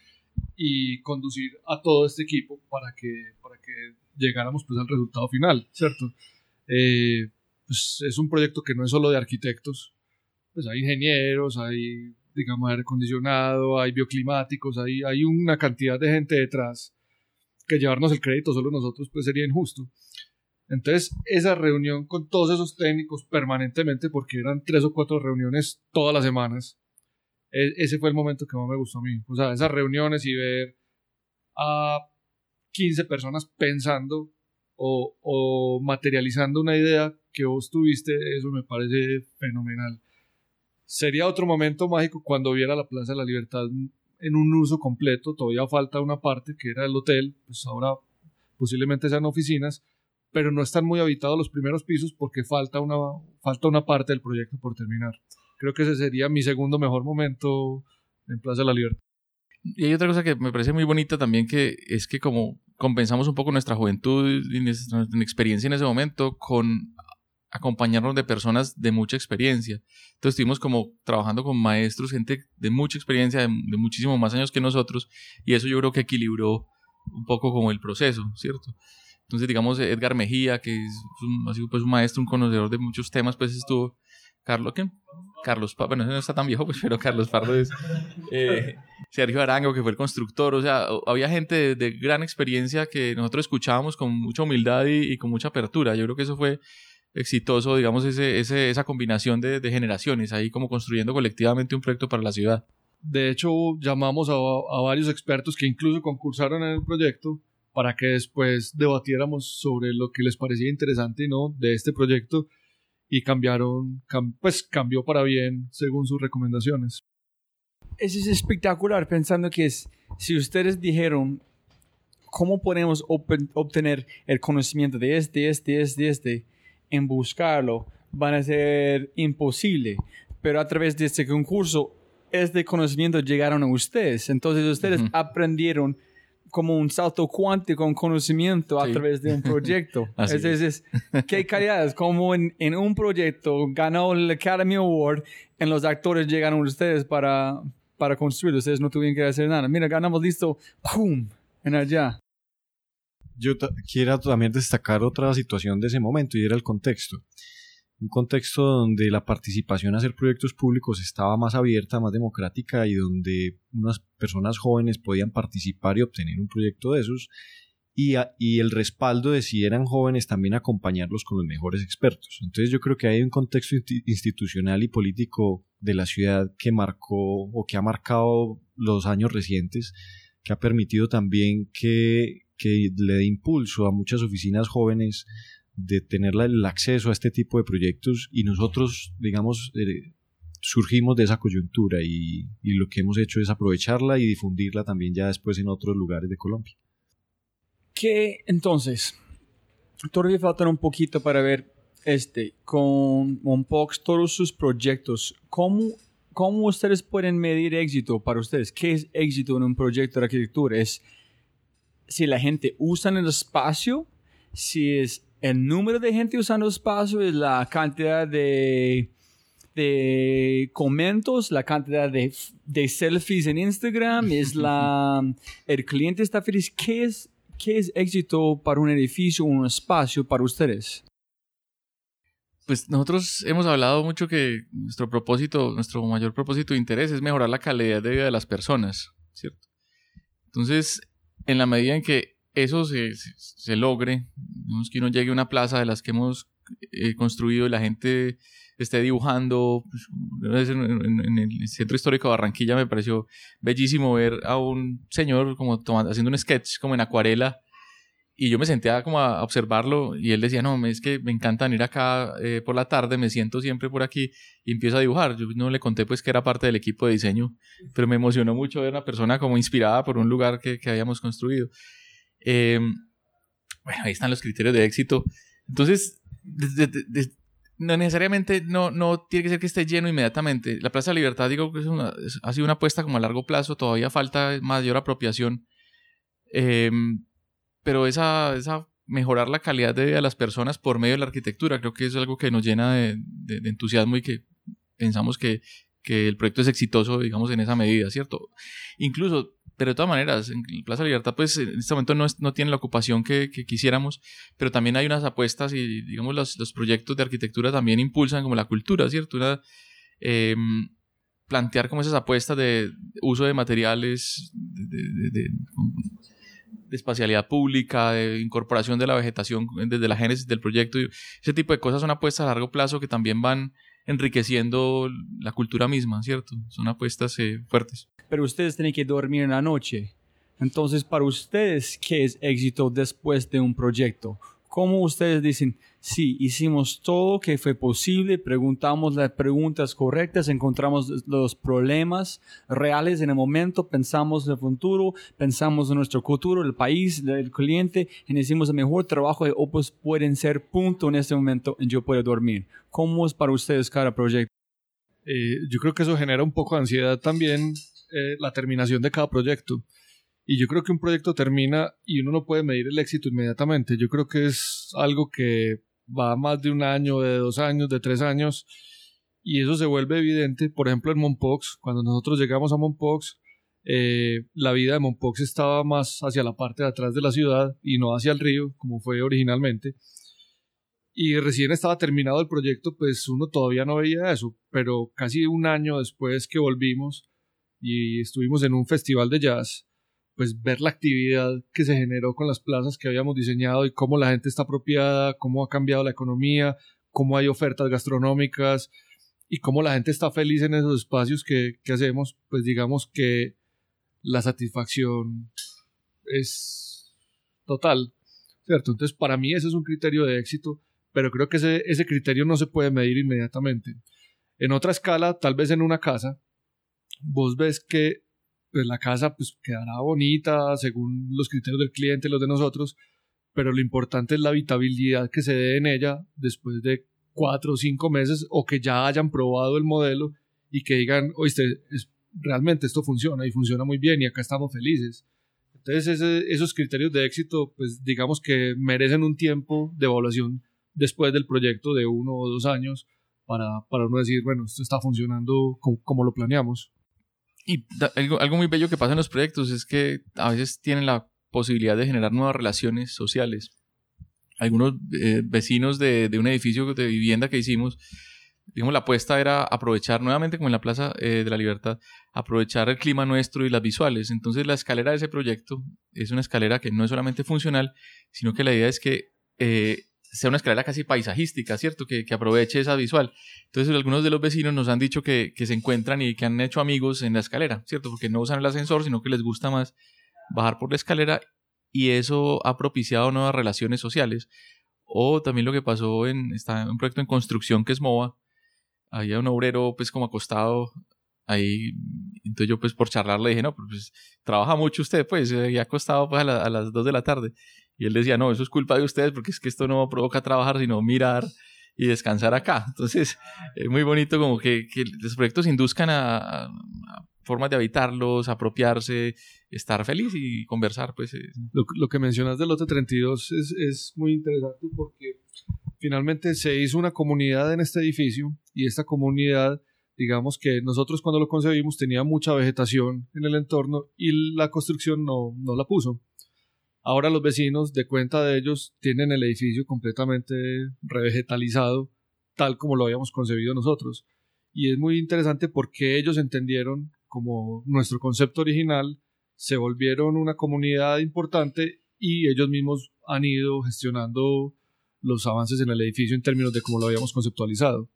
y conducir a todo este equipo para que, para que llegáramos pues al resultado final, ¿cierto? Eh, pues es un proyecto que no es solo de arquitectos, pues hay ingenieros, hay, digamos, aire acondicionado, hay bioclimáticos, hay, hay una cantidad de gente detrás que llevarnos el crédito solo nosotros pues sería injusto. Entonces, esa reunión con todos esos técnicos permanentemente, porque eran tres o cuatro reuniones todas las semanas, e, ese fue el momento que más me gustó a mí. O sea, esas reuniones y ver a 15 personas pensando o, o, materializando una idea que vos tuviste, eso me parece fenomenal. Sería otro momento mágico cuando viera la Plaza de la Libertad en un uso completo, todavía falta una parte que era el hotel, pues ahora posiblemente sean oficinas, pero no están muy habitados los primeros pisos porque falta una, falta una parte del proyecto por terminar creo que ese sería mi segundo mejor momento en Plaza de la Libertad. Y hay otra cosa que me parece muy bonita también, que es que como compensamos un poco nuestra juventud y nuestra experiencia en ese momento con acompañarnos de personas de mucha experiencia. Entonces estuvimos como trabajando con maestros, gente de mucha experiencia, de, de muchísimos más años que nosotros, y eso yo creo que equilibró un poco como el proceso, ¿cierto? Entonces, digamos, Edgar Mejía, que es un, pues un maestro, un conocedor de muchos temas, pues estuvo Carlos, ¿qué? Carlos Pardo, bueno, no está tan viejo, pues, pero Carlos Pardo es eh, Sergio Arango, que fue el constructor, o sea, había gente de, gran experiencia que nosotros escuchábamos con mucha humildad y, con mucha apertura. Yo creo que eso fue exitoso, digamos, ese, ese, esa combinación de, generaciones, ahí como construyendo colectivamente un proyecto para la ciudad. De hecho, llamamos a, a varios expertos que incluso concursaron en el proyecto para que después debatiéramos sobre lo que les parecía interesante y no de este proyecto y cambiaron, pues cambió para bien según sus recomendaciones. Eso es espectacular, pensando que es, si ustedes dijeron, ¿cómo podemos obtener el conocimiento de este, este, este, este, en buscarlo? Van a ser imposible, pero a través de este concurso, este conocimiento llegaron a ustedes. Entonces ustedes aprendieron como un salto cuántico en conocimiento a través de un proyecto. [laughs] es, es. qué calidad, es como en, en, un proyecto ganó el Academy Award, en los actores llegaron ustedes para, para construir, ustedes no tuvieron que hacer nada. Mira, ganamos listo, ¡pum! En allá. Yo quiero también destacar otra situación de ese momento y era el contexto un contexto donde la participación a hacer proyectos públicos estaba más abierta, más democrática y donde unas personas jóvenes podían participar y obtener un proyecto de esos y, y, el respaldo de si eran jóvenes también acompañarlos con los mejores expertos. Entonces yo creo que hay un contexto institucional y político de la ciudad que marcó o que ha marcado los años recientes, que ha permitido también que, que le dé impulso a muchas oficinas jóvenes de tener el acceso a este tipo de proyectos y nosotros, digamos, eh, surgimos de esa coyuntura y, y, lo que hemos hecho es aprovecharla y difundirla también ya después en otros lugares de Colombia. Que entonces, todavía falta un poquito para ver este, con Monpox, todos sus proyectos, ¿cómo, ¿cómo ustedes pueden medir éxito para ustedes? ¿Qué es éxito en un proyecto de arquitectura? ¿Es si la gente usa el espacio? ¿Si es el número de gente usando espacio es la cantidad de de comentos, la cantidad de, de selfies en Instagram, es la, [laughs] el cliente está feliz. ¿Qué es, ¿Qué es éxito para un edificio, un espacio para ustedes? Pues nosotros hemos hablado mucho que nuestro propósito, nuestro mayor propósito de interés es mejorar la calidad de vida de las personas, ¿cierto? Entonces, en la medida en que eso se, se, logre, digamos que uno llegue a una plaza de las que hemos eh, construido y la gente esté dibujando. Pues, en, el centro histórico de Barranquilla me pareció bellísimo ver a un señor como tomando, haciendo un sketch como en acuarela. Y yo me sentía como a observarlo y él decía, no, es que me encanta venir acá eh, por la tarde, me siento siempre por aquí y empiezo a dibujar. Yo no le conté pues que era parte del equipo de diseño, pero me emocionó mucho ver a una persona como inspirada por un lugar que, que habíamos construido. Eh, bueno, ahí están los criterios de éxito. Entonces, no necesariamente no, no tiene que ser que esté lleno inmediatamente. La Plaza de Libertad, digo que es una, ha sido una apuesta como a largo plazo, todavía falta mayor apropiación. Em, pero esa, esa mejorar la calidad de vida de las personas por medio de la arquitectura, creo que es algo que nos llena de, entusiasmo y que pensamos que, que el proyecto es exitoso, digamos, en esa medida, ¿cierto? Incluso pero de todas maneras, en Plaza Libertad, pues en este momento no, no tiene la ocupación que, quisiéramos, pero también hay unas apuestas y, digamos, los, los, proyectos de arquitectura también impulsan como la cultura, ¿cierto? Em, plantear como esas apuestas de uso de materiales, de, espacialidad pública, de incorporación de la vegetación desde la génesis del proyecto, ese tipo de cosas son apuestas a largo plazo que también van enriqueciendo la cultura misma, ¿cierto? Son apuestas eh, fuertes pero ustedes tienen que dormir en la noche. Entonces, para ustedes, ¿qué es éxito después de un proyecto? ¿Cómo ustedes dicen, sí, hicimos todo que fue posible, preguntamos las preguntas correctas, encontramos los problemas reales en el momento, pensamos en el futuro, pensamos en nuestro futuro, el país, el cliente, y hicimos el mejor trabajo de Opus pueden ser punto en este momento en yo puedo dormir? ¿Cómo es para ustedes cada proyecto? Eh, yo creo que eso genera un poco de ansiedad también eh, la terminación de cada proyecto. Y yo creo que un proyecto termina y uno no puede medir el éxito inmediatamente. Yo creo que es algo que va más de un año, de dos años, de tres años. Y eso se vuelve evidente, por ejemplo, en Monpox. Cuando nosotros llegamos a Monpox, eh, la vida de Monpox estaba más hacia la parte de atrás de la ciudad y no hacia el río, como fue originalmente. Y recién estaba terminado el proyecto, pues uno todavía no veía eso. Pero casi un año después que volvimos, y estuvimos en un festival de jazz, pues ver la actividad que se generó con las plazas que habíamos diseñado y cómo la gente está apropiada, cómo ha cambiado la economía, cómo hay ofertas gastronómicas y cómo la gente está feliz en esos espacios que, que hacemos, pues digamos que la satisfacción es total, ¿cierto? Entonces para mí ese es un criterio de éxito, pero creo que ese, ese criterio no se puede medir inmediatamente. En otra escala, tal vez en una casa, vos ves que pues, la casa pues, quedará bonita según los criterios del cliente, los de nosotros, pero lo importante es la habitabilidad que se dé en ella después de cuatro o cinco meses o que ya hayan probado el modelo y que digan, oíste, es, realmente esto funciona y funciona muy bien y acá estamos felices. Entonces esos criterios de éxito, pues digamos que merecen un tiempo de evaluación después del proyecto de uno o dos años para, para uno decir, bueno, esto está funcionando como lo planeamos. Y algo, algo, muy bello que pasa en los proyectos es que a veces tienen la posibilidad de generar nuevas relaciones sociales. Algunos eh, vecinos de, de, un edificio de vivienda que hicimos, digamos, la apuesta era aprovechar nuevamente, como en la Plaza eh, de la Libertad, aprovechar el clima nuestro y las visuales. Entonces, la escalera de ese proyecto es una escalera que no es solamente funcional, sino que la idea es que eh, sea una escalera casi paisajística, ¿cierto? Que, que, aproveche esa visual. Entonces, algunos de los vecinos nos han dicho que, que, se encuentran y que han hecho amigos en la escalera, ¿cierto? Porque no usan el ascensor, sino que les gusta más bajar por la escalera y eso ha propiciado nuevas relaciones sociales. O también lo que pasó en está un proyecto en construcción que es MOVA. Había un obrero pues como acostado ahí. Entonces yo pues por charlar le dije, no, pues trabaja mucho usted pues, y acostado pues a, a las 2 de la tarde. Y él decía, no, eso es culpa de ustedes porque es que esto no provoca trabajar, sino mirar y descansar acá. [laughs] Entonces, es muy bonito como que, que los proyectos induzcan a, formas de habitarlos, apropiarse, estar feliz y conversar. pues lo, lo, que mencionas del lote 32 es, es muy interesante porque finalmente se hizo una comunidad en este edificio y esta comunidad, digamos que nosotros cuando lo concebimos tenía mucha vegetación en el entorno y la construcción no, no la puso. Ahora los vecinos, de cuenta de ellos, tienen el edificio completamente revegetalizado, tal como lo habíamos concebido nosotros. Y es muy interesante porque ellos entendieron como nuestro concepto original, se volvieron una comunidad importante y ellos mismos han ido gestionando los avances en el edificio en términos de cómo lo habíamos conceptualizado.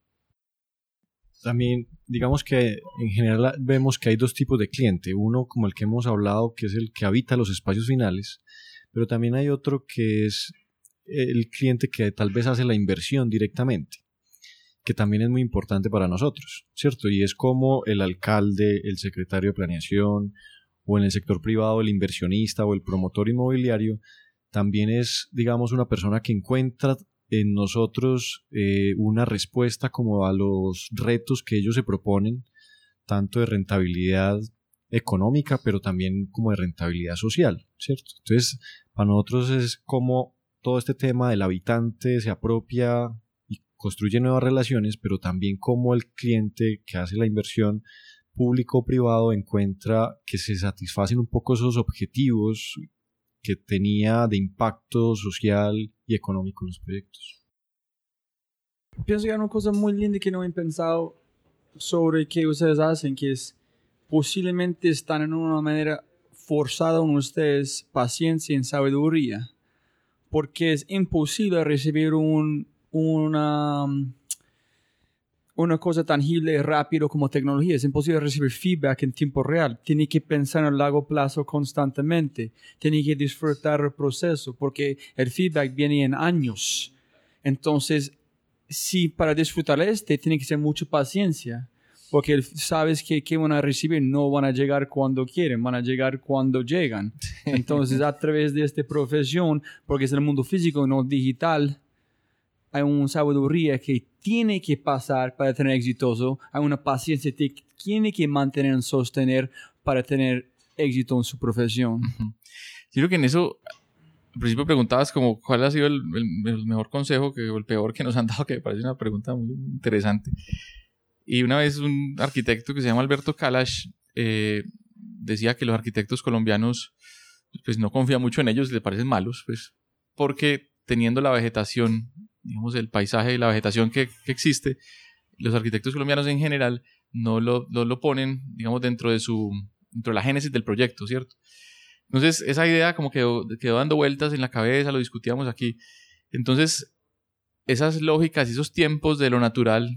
También, digamos que en general vemos que hay dos tipos de cliente. Uno, como el que hemos hablado, que es el que habita los espacios finales, pero también hay otro que es el cliente que tal vez hace la inversión directamente, que también es muy importante para nosotros, ¿cierto? Y es como el alcalde, el secretario de planeación, o en el sector privado el inversionista o el promotor inmobiliario, también es, digamos, una persona que encuentra en nosotros eh, una respuesta como a los retos que ellos se proponen, tanto de rentabilidad económica, pero también como de rentabilidad social, ¿cierto? Entonces, para nosotros es como todo este tema del habitante se apropia y construye nuevas relaciones, pero también como el cliente que hace la inversión público o privado encuentra que se satisfacen un poco esos objetivos que tenía de impacto social y económico en los proyectos. Pienso que hay una cosa muy linda que no he pensado sobre qué ustedes hacen, que es posiblemente están en una manera forzada en ustedes paciencia y sabiduría, porque es imposible recibir un, una, una cosa tangible y rápido como tecnología. Es imposible recibir feedback en tiempo real. Tiene que pensar en el largo plazo constantemente. Tiene que disfrutar el proceso porque el feedback viene en años. Entonces, si para disfrutar este tiene que ser mucha paciencia porque sabes que, que van a recibir no van a llegar cuando quieren, van a llegar cuando llegan. [laughs] Entonces, a través de esta profesión, porque es el mundo físico, no digital, hay una sabiduría que tiene que pasar para tener exitoso, hay una paciencia que tiene que mantener y sostener para tener éxito en su profesión. Yo creo que en eso, al principio preguntabas como cuál ha sido el, el, mejor consejo que, o el peor que nos han dado, que me parece una pregunta muy interesante. Y una vez un arquitecto que se llama Alberto Kalash eh, decía que los arquitectos colombianos pues no confía mucho en ellos, le parecen malos, pues porque teniendo la vegetación digamos, el paisaje y la vegetación que, que existe, los arquitectos colombianos en general no lo, no lo ponen, digamos, dentro de, su, dentro de la génesis del proyecto, ¿cierto? Entonces, esa idea como quedó, quedó dando vueltas en la cabeza, lo discutíamos aquí. Entonces, esas lógicas y esos tiempos de lo natural,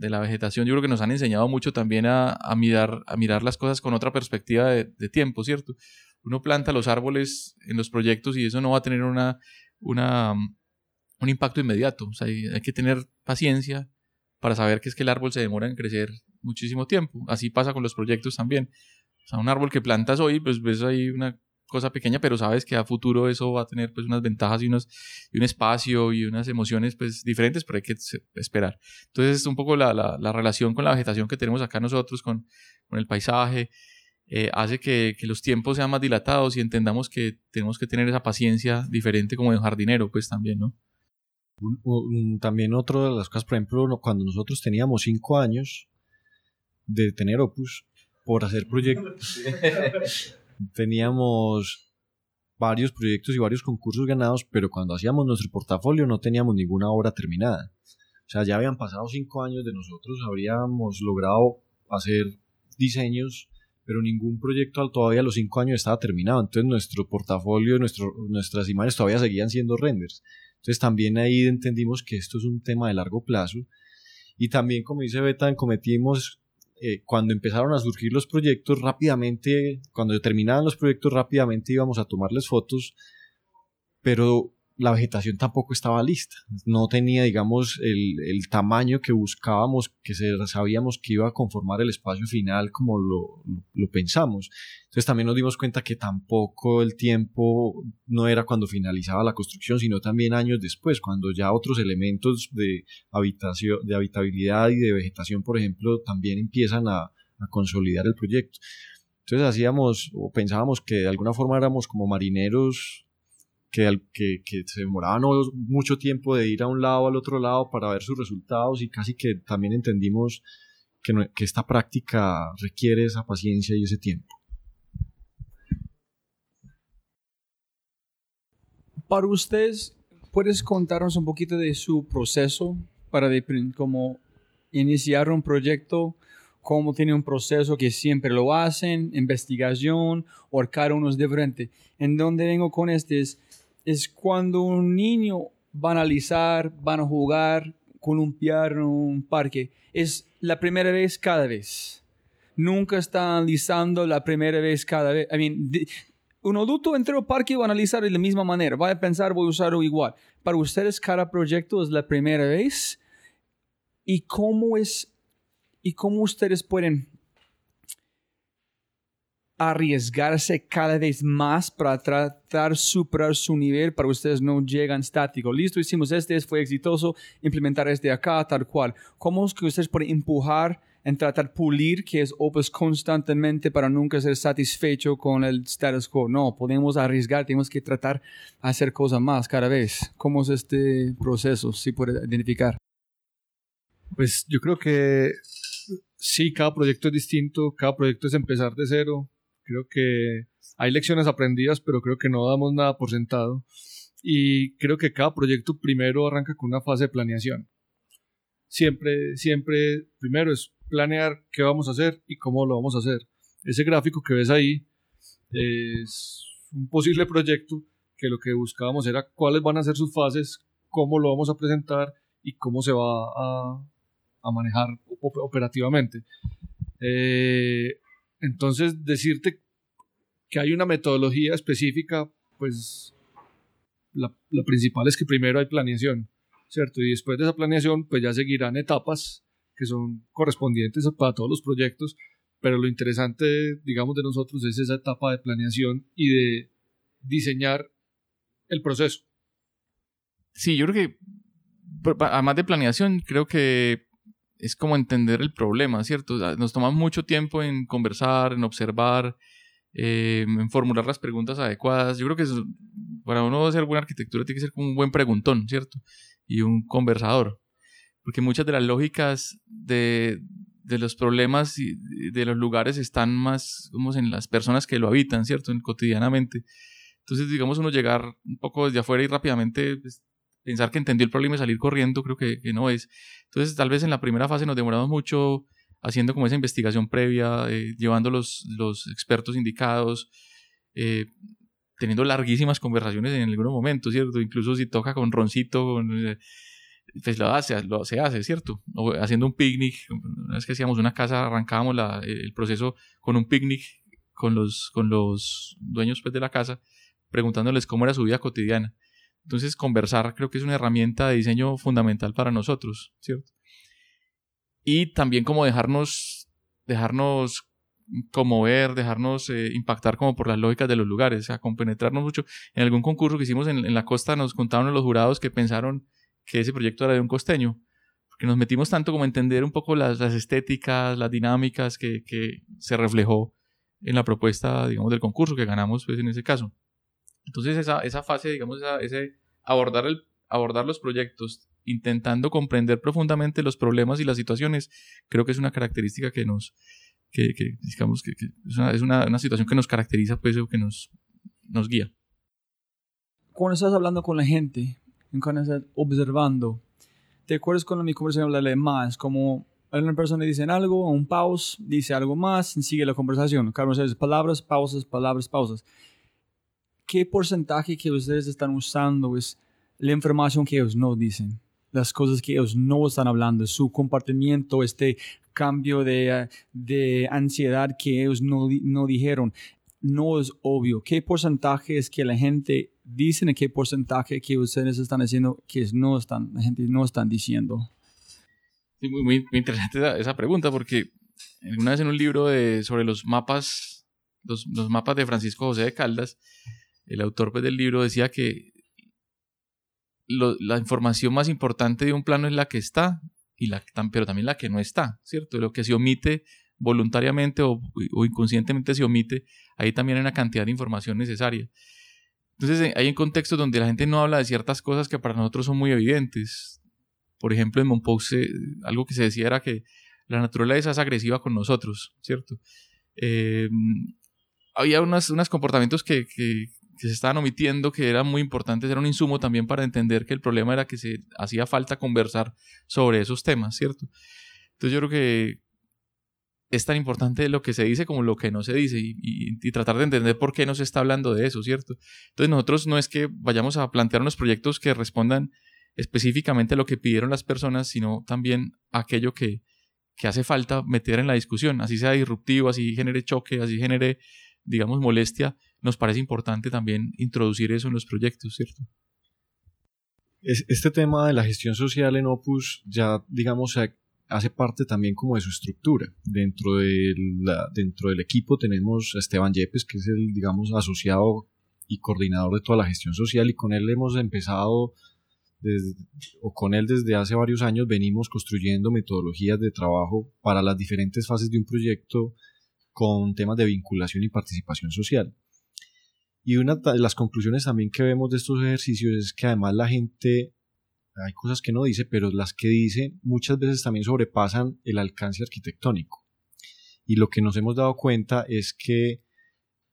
de la vegetación, yo creo que nos han enseñado mucho también a, mirar, a mirar las cosas con otra perspectiva de, tiempo, ¿cierto? Uno planta los árboles en los proyectos y eso no va a tener una, un impacto inmediato. Hay, que tener paciencia para saber que es que el árbol se demora en crecer muchísimo tiempo. Así pasa con los proyectos también. O sea, un árbol que plantas hoy, pues ves ahí una cosa pequeña, pero sabes que a futuro eso va a tener pues unas ventajas y, unos, y un espacio y unas emociones pues diferentes, pero hay que esperar. Entonces es un poco la, la, relación con la vegetación que tenemos acá nosotros, con, con el paisaje, eh, hace que, que, los tiempos sean más dilatados y entendamos que tenemos que tener esa paciencia diferente como de un jardinero pues también, ¿no? también otra de las cosas, por ejemplo, cuando nosotros teníamos cinco años de tener Opus por hacer proyectos, [laughs] teníamos varios proyectos y varios concursos ganados, pero cuando hacíamos nuestro portafolio no teníamos ninguna obra terminada. O sea, ya habían pasado cinco años de nosotros, habríamos logrado hacer diseños, pero ningún proyecto todavía a los cinco años estaba terminado. Entonces nuestro portafolio, nuestro, nuestras imágenes todavía seguían siendo renders. Entonces también ahí entendimos que esto es un tema de largo plazo y también, como dice Betan, cometimos, eh, cuando empezaron a surgir los proyectos rápidamente, cuando terminaban los proyectos rápidamente íbamos a tomarles fotos, pero la vegetación tampoco estaba lista. No tenía, digamos, el, el, tamaño que buscábamos, que sabíamos que iba a conformar el espacio final como lo, lo, pensamos. Entonces también nos dimos cuenta que tampoco el tiempo no era cuando finalizaba la construcción, sino también años después, cuando ya otros elementos de, habitación, de habitabilidad y de vegetación, por ejemplo, también empiezan a, consolidar el proyecto. Entonces hacíamos o pensábamos que de alguna forma éramos como marineros que, que, que se demoraban mucho tiempo de ir a un lado al otro lado para ver sus resultados y casi que también entendimos que, no- que esta práctica requiere esa paciencia y ese tiempo. Para ustedes, ¿puedes contarnos un poquito de su proceso para de, como iniciar un proyecto? ¿Cómo tiene un proceso que siempre lo hacen? ¿Investigación? ¿O cada uno es diferente? En donde vengo con este es, es cuando un niño va a analizar, van a jugar, columpiar en un parque. Es la primera vez cada vez. Nunca está analizando la primera vez cada vez. I mean, un adulto entre el parque va a analizar de la misma manera, va a pensar, voy a usarlo igual. Para ustedes, cada proyecto es la primera vez. ¿Y cómo es, y cómo ustedes pueden arriesgarse cada vez más para tratar superar su nivel para ustedes no llegan estático. Listo, hicimos este, fue exitoso, implementar este acá, tal cual. ¿Cómo es que ustedes pueden empujar en tratar pulir, que es Opus constantemente para nunca ser satisfecho con el status quo? No, podemos arriesgar, tenemos que tratar hacer cosas más cada vez. ¿Cómo es este proceso? Si puede identificar. Pues yo creo que sí, cada proyecto es distinto, cada proyecto es empezar de cero. Creo que hay lecciones aprendidas, pero creo que no damos nada por sentado. Y creo que cada proyecto primero arranca con una fase de planeación. Siempre, siempre, primero es planear qué vamos a hacer y cómo lo vamos a hacer. Ese gráfico que ves ahí es un posible proyecto que lo que buscábamos era cuáles van a ser sus fases, cómo lo vamos a presentar y cómo se va a, a manejar op- operativamente. Eh, entonces, decirte que hay una metodología específica, pues la, principal es que primero hay planeación, ¿cierto? Y después de esa planeación, pues ya seguirán etapas que son correspondientes para todos los proyectos, pero lo interesante, digamos, de nosotros es esa etapa de planeación y de diseñar el proceso. Sí, yo creo que, además de planeación, creo que es como entender el problema, ¿cierto? Nos toma mucho tiempo en conversar, en observar, eh, en formular las preguntas adecuadas. Yo creo que para uno hacer buena arquitectura tiene que ser como un buen preguntón, ¿cierto? Y un conversador. Porque muchas de las lógicas de, de los problemas y de los lugares están más como en las personas que lo habitan, ¿cierto? En, cotidianamente. Entonces, digamos, uno llegar un poco desde afuera y rápidamente pues, pensar que entendió el problema y salir corriendo, creo que, no es. Entonces, tal vez en la primera fase nos demoramos mucho haciendo como esa investigación previa, eh, llevando los, expertos indicados, eh, teniendo larguísimas conversaciones en algunos momentos, ¿cierto? Incluso si toca con roncito, eh, pues lo hace, lo, se hace, ¿cierto? O haciendo un picnic, una vez que hacíamos una casa, arrancábamos la, el proceso con un picnic con los, con los dueños pues, de la casa, preguntándoles cómo era su vida cotidiana. Entonces, conversar creo que es una herramienta de diseño fundamental para nosotros, ¿cierto? Y también como dejarnos, dejarnos conmover, dejarnos eh, impactar como por las lógicas de los lugares, o sea, compenetrarnos mucho. En algún concurso que hicimos en, la costa nos contaron los jurados que pensaron que ese proyecto era de un costeño, porque nos metimos tanto como entender un poco las, las estéticas, las dinámicas que, que se reflejó en la propuesta, digamos, del concurso que ganamos pues, en ese caso. Entonces esa, esa fase, digamos, esa, ese abordar, el, abordar los proyectos intentando comprender profundamente los problemas y las situaciones, creo que es una característica que nos, que, que digamos, que, que es, una, es una, una, situación que nos caracteriza, pues, o que nos, nos guía. Cuando estás hablando con la gente, cuando estás observando, ¿te acuerdas cuando mi conversación hablarle más? Como una persona dice algo, un pause, dice algo más, y sigue la conversación. Cada uno dice palabras, pausas, palabras, pausas. ¿Qué porcentaje que ustedes están usando es la información que ellos no dicen? Las cosas que ellos no están hablando, su comportamiento, este cambio de, de ansiedad que ellos no, no dijeron. No es obvio. ¿Qué porcentaje es que la gente dice y qué porcentaje que ustedes están haciendo que no están, la gente no están diciendo? Sí, muy, muy, muy interesante esa, esa, pregunta porque alguna vez en un libro de, sobre los mapas, los, los mapas de Francisco José de Caldas, el autor pues, del libro decía que la información más importante de un plano es la que está, y la, pero también la que no está, ¿cierto? Lo que se omite voluntariamente o, inconscientemente se omite, ahí también hay una cantidad de información necesaria. Entonces hay en contextos donde la gente no habla de ciertas cosas que para nosotros son muy evidentes. Por ejemplo, en Monpous algo que se decía era que la naturaleza es agresiva con nosotros, ¿cierto? Eh, había unos, unos comportamientos que, que, se estaban omitiendo que eran muy importantes, era un insumo también para entender que el problema era que se hacía falta conversar sobre esos temas, ¿cierto? Entonces yo creo que es tan importante lo que se dice como lo que no se dice y, tratar de entender por qué no se está hablando de eso, ¿cierto? Entonces nosotros no es que vayamos a plantear unos proyectos que respondan específicamente a lo que pidieron las personas, sino también aquello que, que hace falta meter en la discusión, así sea disruptivo, así genere choque, así genere, digamos, molestia, nos parece importante también introducir eso en los proyectos, ¿cierto? Este tema de la gestión social en Opus ya, digamos, hace parte también como de su estructura. Dentro, de dentro del equipo tenemos a Esteban Yepes, que es el, digamos, asociado y coordinador de toda la gestión social y con él hemos empezado, desde, o con él desde hace varios años venimos construyendo metodologías de trabajo para las diferentes fases de un proyecto con temas de vinculación y participación social. Y una de las conclusiones también que vemos de estos ejercicios es que además la gente hay cosas que no dice, pero las que dice muchas veces también sobrepasan el alcance arquitectónico. Y lo que nos hemos dado cuenta es que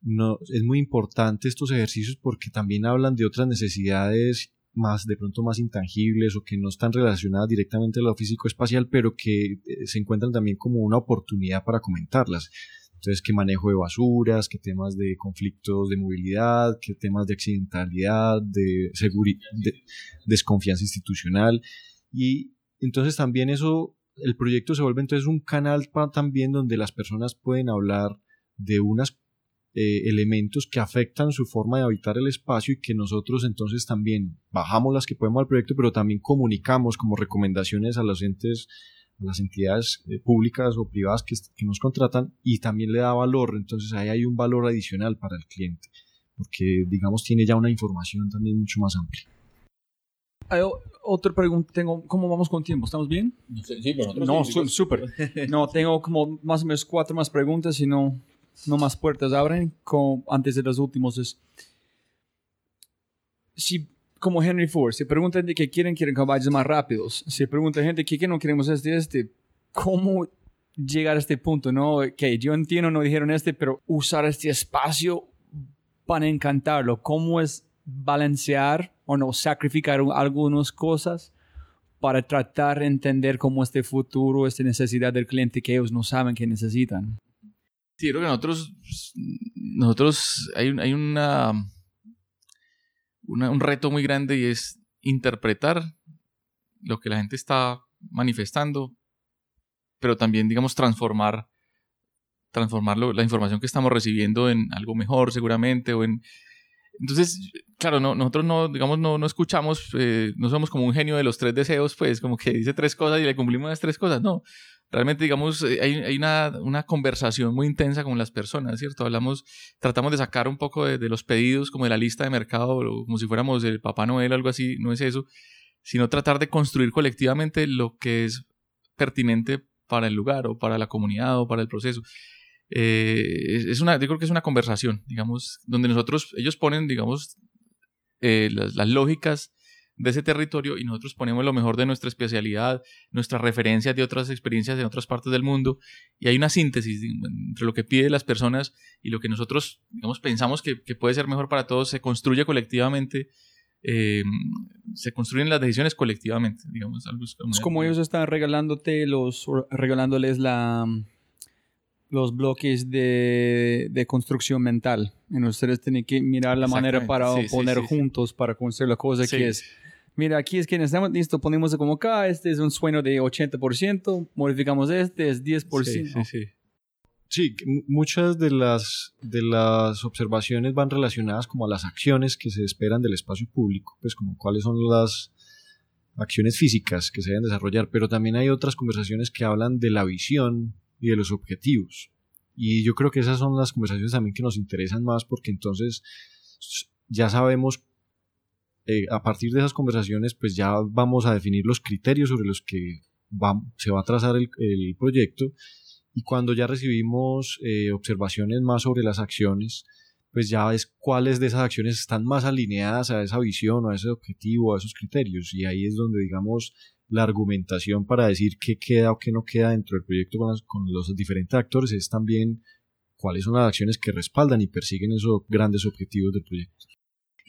no, es muy importante estos ejercicios porque también hablan de otras necesidades más de pronto más intangibles o que no están relacionadas directamente a lo físico espacial, pero que eh, se encuentran también como una oportunidad para comentarlas. Entonces, qué manejo de basuras, qué temas de conflictos de movilidad, qué temas de accidentalidad, de, de desconfianza institucional. Y entonces también eso, el proyecto se vuelve entonces un canal también donde las personas pueden hablar de unos eh, elementos que afectan su forma de habitar el espacio y que nosotros entonces también bajamos las que podemos al proyecto, pero también comunicamos como recomendaciones a los entes a las entidades eh, públicas o privadas que, que, nos contratan y también le da valor, entonces ahí hay un valor adicional para el cliente, porque digamos tiene ya una información también mucho más amplia. Hay otra pregunta, tengo, ¿cómo vamos con tiempo? ¿Estamos bien? Sí, No, súper. [laughs] no, tengo como más o menos cuatro más preguntas y no, no más puertas abren como antes de los últimos. Es, si como Henry Ford, se pregunta gente que quieren, quieren caballos más rápidos. Se pregunta gente que, que no queremos este, este. ¿Cómo llegar a este punto? No, que yo entiendo, no dijeron este, pero usar este espacio para encantarlo. ¿Cómo es balancear o no sacrificar algunas cosas para tratar de entender cómo este futuro, esta necesidad del cliente que ellos no saben que necesitan? Sí, creo que nosotros, nosotros hay, hay una un reto muy grande y es interpretar lo que la gente está manifestando, pero también, digamos, transformar, transformarlo, la información que estamos recibiendo en algo mejor seguramente, o en... Entonces, claro, no, nosotros no, digamos, no, no escuchamos, eh, no somos como un genio de los tres deseos, pues como que dice tres cosas y le cumplimos las tres cosas, no realmente, digamos, eh, hay, hay una, una, conversación muy intensa con las personas, ¿cierto? Hablamos, tratamos de sacar un poco de, los pedidos, como de la lista de mercado, como si fuéramos el Papá Noel o algo así, no es eso, sino tratar de construir colectivamente lo que es pertinente para el lugar o para la comunidad o para el proceso. Eh, es una, yo creo que es una conversación, digamos, donde nosotros, ellos ponen, digamos, eh, las, las lógicas de ese territorio y nosotros ponemos lo mejor de nuestra especialidad, nuestras referencias de otras experiencias de otras partes del mundo y hay una síntesis entre lo que piden las personas y lo que nosotros digamos, pensamos que, puede ser mejor para todos, se construye colectivamente. Eh, se construyen las decisiones colectivamente, digamos. Algo es como, ellos están regalándote los, regalándoles la, los bloques de, de, construcción mental. Y ustedes tienen que mirar la manera para poner juntos para construir la cosa que es mira, aquí es que necesitamos, listo, ponemos como acá, este es un sueño de 80%, modificamos este, es 10%. Sí, sí, sí. Sí, muchas de las, de las observaciones van relacionadas como a las acciones que se esperan del espacio público, pues como cuáles son las acciones físicas que se deben desarrollar, pero también hay otras conversaciones que hablan de la visión y de los objetivos. Y yo creo que esas son las conversaciones también que nos interesan más porque entonces ya sabemos eh, a partir de esas conversaciones, pues ya vamos a definir los criterios sobre los que se va a trazar el, proyecto y cuando ya recibimos eh, observaciones más sobre las acciones, pues ya ves cuáles de esas acciones están más alineadas a esa visión o a ese objetivo, a esos criterios. Y ahí es donde, digamos, la argumentación para decir qué queda o qué no queda dentro del proyecto con, con los diferentes actores es también cuáles son las acciones que respaldan y persiguen esos grandes objetivos del proyecto.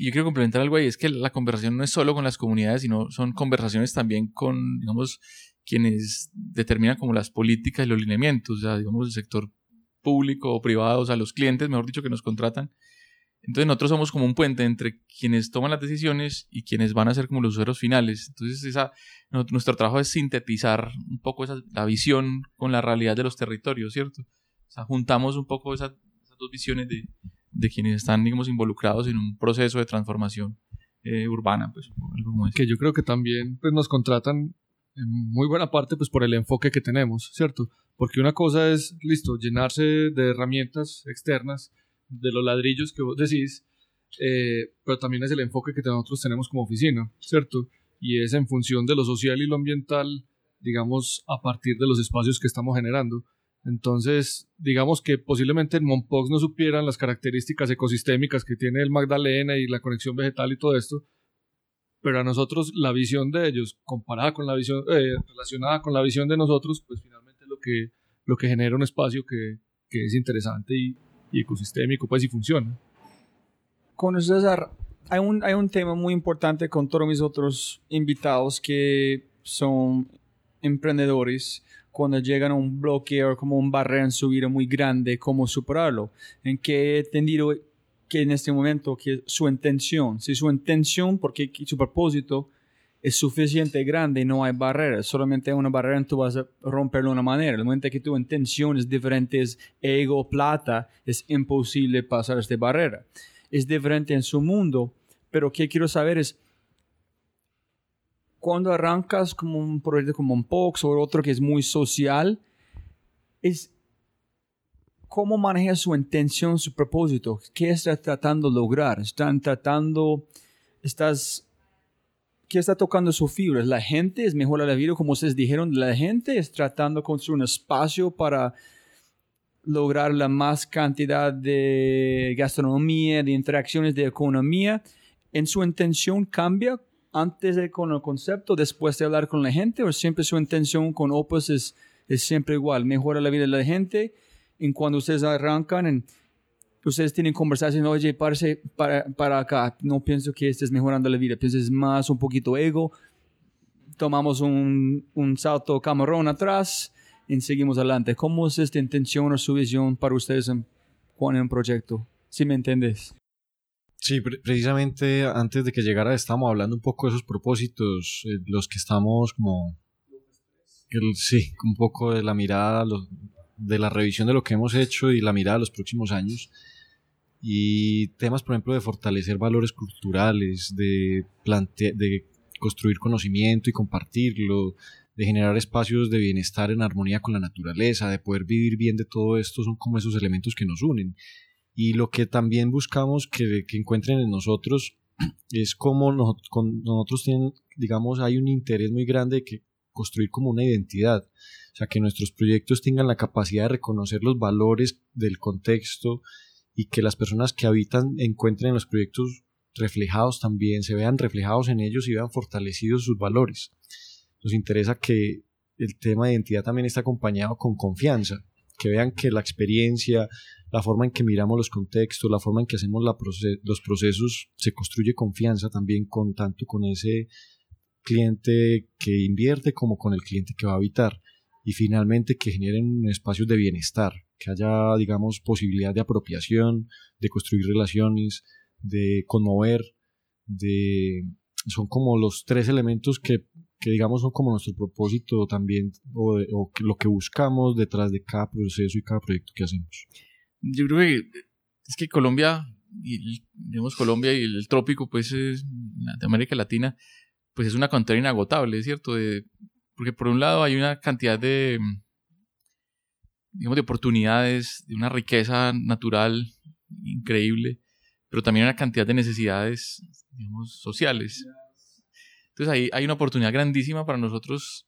Y yo quiero complementar algo ahí, es que la conversación no es solo con las comunidades, sino son conversaciones también con, digamos, quienes determinan como las políticas y los lineamientos, o sea, digamos, el sector público o privado, o sea, los clientes, mejor dicho, que nos contratan. Entonces nosotros somos como un puente entre quienes toman las decisiones y quienes van a ser como los usuarios finales. Entonces esa, nuestro trabajo es sintetizar un poco esa, la visión con la realidad de los territorios, ¿cierto? O sea, juntamos un poco esas dos visiones de, de quienes están, digamos, involucrados en un proceso de transformación eh, urbana, pues, algo como Que yo creo que también pues, nos contratan en muy buena parte pues por el enfoque que tenemos, ¿cierto? Porque una cosa es, listo, llenarse de herramientas externas, de los ladrillos que vos decís, eh, pero también es el enfoque que nosotros tenemos como oficina, ¿cierto? Y es en función de lo social y lo ambiental, digamos, a partir de los espacios que estamos generando. Entonces, digamos que posiblemente en Monpox no supieran las características ecosistémicas que tiene el Magdalena y la conexión vegetal y todo esto, pero a nosotros la visión de ellos comparada con la visión eh, relacionada con la visión de nosotros, pues finalmente lo que lo que genera un espacio que, que es interesante y, y, ecosistémico, pues y funciona. Con César, hay un, hay un tema muy importante con todos mis otros invitados que son emprendedores cuando llegan a un bloqueo como un barrera en su vida muy grande, cómo superarlo. En que he entendido que en este momento que su intención, si su intención, porque su propósito es suficiente grande no hay barreras, solamente una barrera, tú vas a romperlo de una manera. El momento que tu intención es diferente, es ego, plata, es imposible pasar esta barrera. Es diferente en su mundo, pero que quiero saber es, cuando arrancas como un proyecto como un POX o otro que es muy social, es cómo maneja su intención, su propósito, qué está tratando de lograr, están tratando, estás, qué está tocando su fibra, la gente, es mejor la vida, como ustedes dijeron, la gente es tratando de construir un espacio para lograr la más cantidad de gastronomía, de interacciones, de economía, en su intención cambia antes de con el concepto, después de hablar con la gente, o siempre su intención con Opus es, es siempre igual, mejora la vida de la gente. En cuando ustedes arrancan, en, ustedes tienen conversaciones, oye, para, para acá, no pienso que estés mejorando la vida, piensas más un poquito ego, tomamos un, un salto camarón atrás y seguimos adelante. ¿Cómo es esta intención o su visión para ustedes en, en un proyecto? Si me entiendes. Sí, precisamente antes de que llegara estábamos hablando un poco de esos propósitos, eh, los que estamos como... sí, un poco de la mirada, de la revisión de lo que hemos hecho y la mirada de los próximos años. Y temas, por ejemplo, de fortalecer valores culturales, de, de construir conocimiento y compartirlo, de generar espacios de bienestar en armonía con la naturaleza, de poder vivir bien de todo esto, son como esos elementos que nos unen. Y lo que también buscamos que, encuentren en nosotros es como con nosotros tienen, digamos, hay un interés muy grande de que construir como una identidad. O sea, que nuestros proyectos tengan la capacidad de reconocer los valores del contexto y que las personas que habitan encuentren los proyectos reflejados también, se vean reflejados en ellos y vean fortalecidos sus valores. Nos interesa que el tema de identidad también esté acompañado con confianza, que vean que la experiencia, la forma en que miramos los contextos, la forma en que hacemos los procesos, se construye confianza también con tanto con ese cliente que invierte como con el cliente que va a habitar y finalmente que generen espacios de bienestar, que haya, digamos, posibilidad de apropiación, de construir relaciones, de conmover, de son como los tres elementos que, que digamos son como nuestro propósito también o, o, lo que buscamos detrás de cada proceso y cada proyecto que hacemos. Yo creo que es que Colombia, y, digamos Colombia y el trópico, pues es, de América Latina, pues es una cantera inagotable, ¿cierto? De, porque por un lado hay una cantidad de, digamos, de oportunidades, de una riqueza natural increíble, pero también una cantidad de necesidades, digamos, sociales. Entonces ahí hay una oportunidad grandísima para nosotros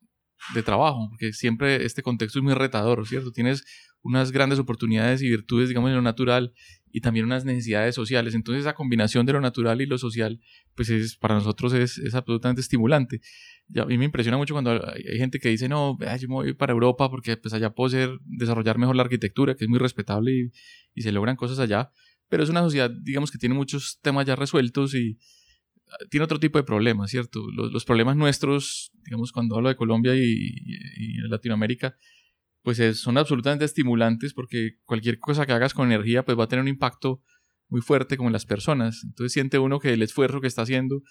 de trabajo, porque siempre este contexto es muy retador, ¿cierto? Tienes unas grandes oportunidades y virtudes, digamos, en lo natural y también unas necesidades sociales. Entonces, esa combinación de lo natural y lo social, pues es, para nosotros es, absolutamente estimulante. a mí me impresiona mucho cuando hay gente que dice, no, yo me voy para Europa porque pues allá puedo ser, desarrollar mejor la arquitectura, que es muy respetable y, y se logran cosas allá. Pero es una sociedad, digamos, que tiene muchos temas ya resueltos y, tiene otro tipo de problemas, ¿cierto? Los, problemas nuestros, digamos, cuando hablo de Colombia y, Latinoamérica, pues son absolutamente estimulantes porque cualquier cosa que hagas con energía, pues va a tener un impacto muy fuerte como en las personas. Entonces siente uno que el esfuerzo que está haciendo,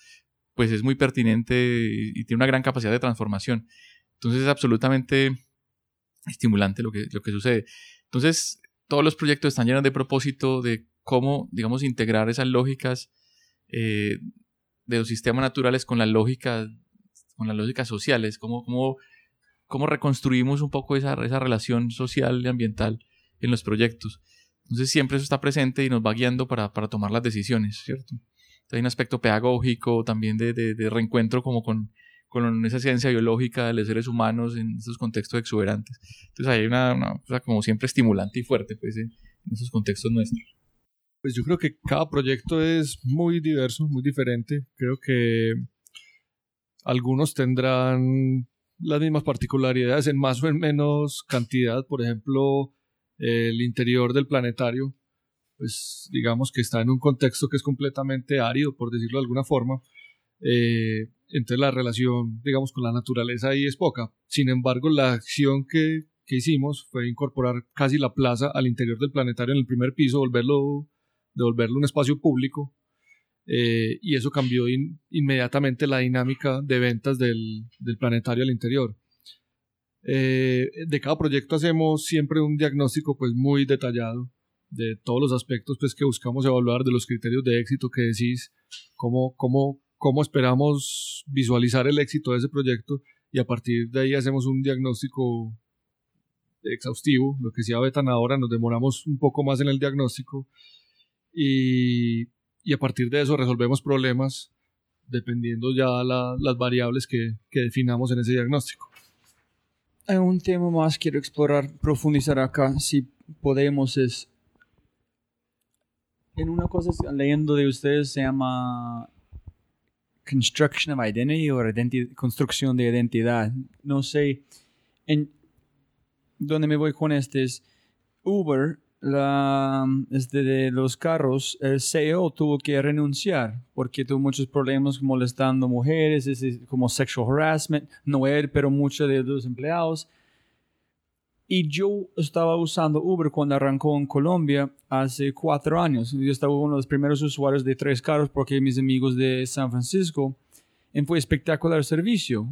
pues es muy pertinente y, tiene una gran capacidad de transformación. Entonces es absolutamente estimulante lo que, lo que sucede. Entonces, todos los proyectos están llenos de propósito de cómo, digamos, integrar esas lógicas eh, de los sistemas naturales con la lógica, con las lógicas sociales, cómo, cómo, cómo reconstruimos un poco esa, esa relación social y ambiental en los proyectos. Entonces siempre eso está presente y nos va guiando para, para tomar las decisiones, ¿cierto? hay un aspecto pedagógico también de, de, reencuentro como con, con, esa ciencia biológica de los seres humanos en esos contextos exuberantes. Entonces hay una, una cosa como siempre estimulante y fuerte pues, en esos contextos nuestros. Pues yo creo que cada proyecto es muy diverso, muy diferente. Creo que algunos tendrán las mismas particularidades en más o en menos cantidad. Por ejemplo, el interior del planetario, pues digamos que está en un contexto que es completamente árido, por decirlo de alguna forma. Eh, entonces la relación, digamos, con la naturaleza ahí es poca. Sin embargo, la acción que, que hicimos fue incorporar casi la plaza al interior del planetario en el primer piso, volverlo devolverle un espacio público eh, y eso cambió inmediatamente la dinámica de ventas del, del planetario al interior. Eh, de cada proyecto hacemos siempre un diagnóstico pues muy detallado de todos los aspectos pues que buscamos evaluar, de los criterios de éxito que decís, cómo, cómo, cómo esperamos visualizar el éxito de ese proyecto y a partir de ahí hacemos un diagnóstico exhaustivo, lo que decía Betan ahora, nos demoramos un poco más en el diagnóstico y, y a partir de eso resolvemos problemas dependiendo ya la, las variables que, que definamos en ese diagnóstico. Hay un tema más quiero explorar, profundizar acá, si podemos, es en una cosa leyendo de ustedes se llama Construction of Identity o construcción de identidad. No sé, en dónde me voy con este es Uber la, este, de los carros, el CEO tuvo que renunciar porque tuvo muchos problemas molestando mujeres, como sexual harassment, no él, pero muchos de los empleados. Y yo estaba usando Uber cuando arrancó en Colombia hace cuatro años. Yo estaba uno de los primeros usuarios de tres carros porque mis amigos de San Francisco. Y fue espectacular el servicio.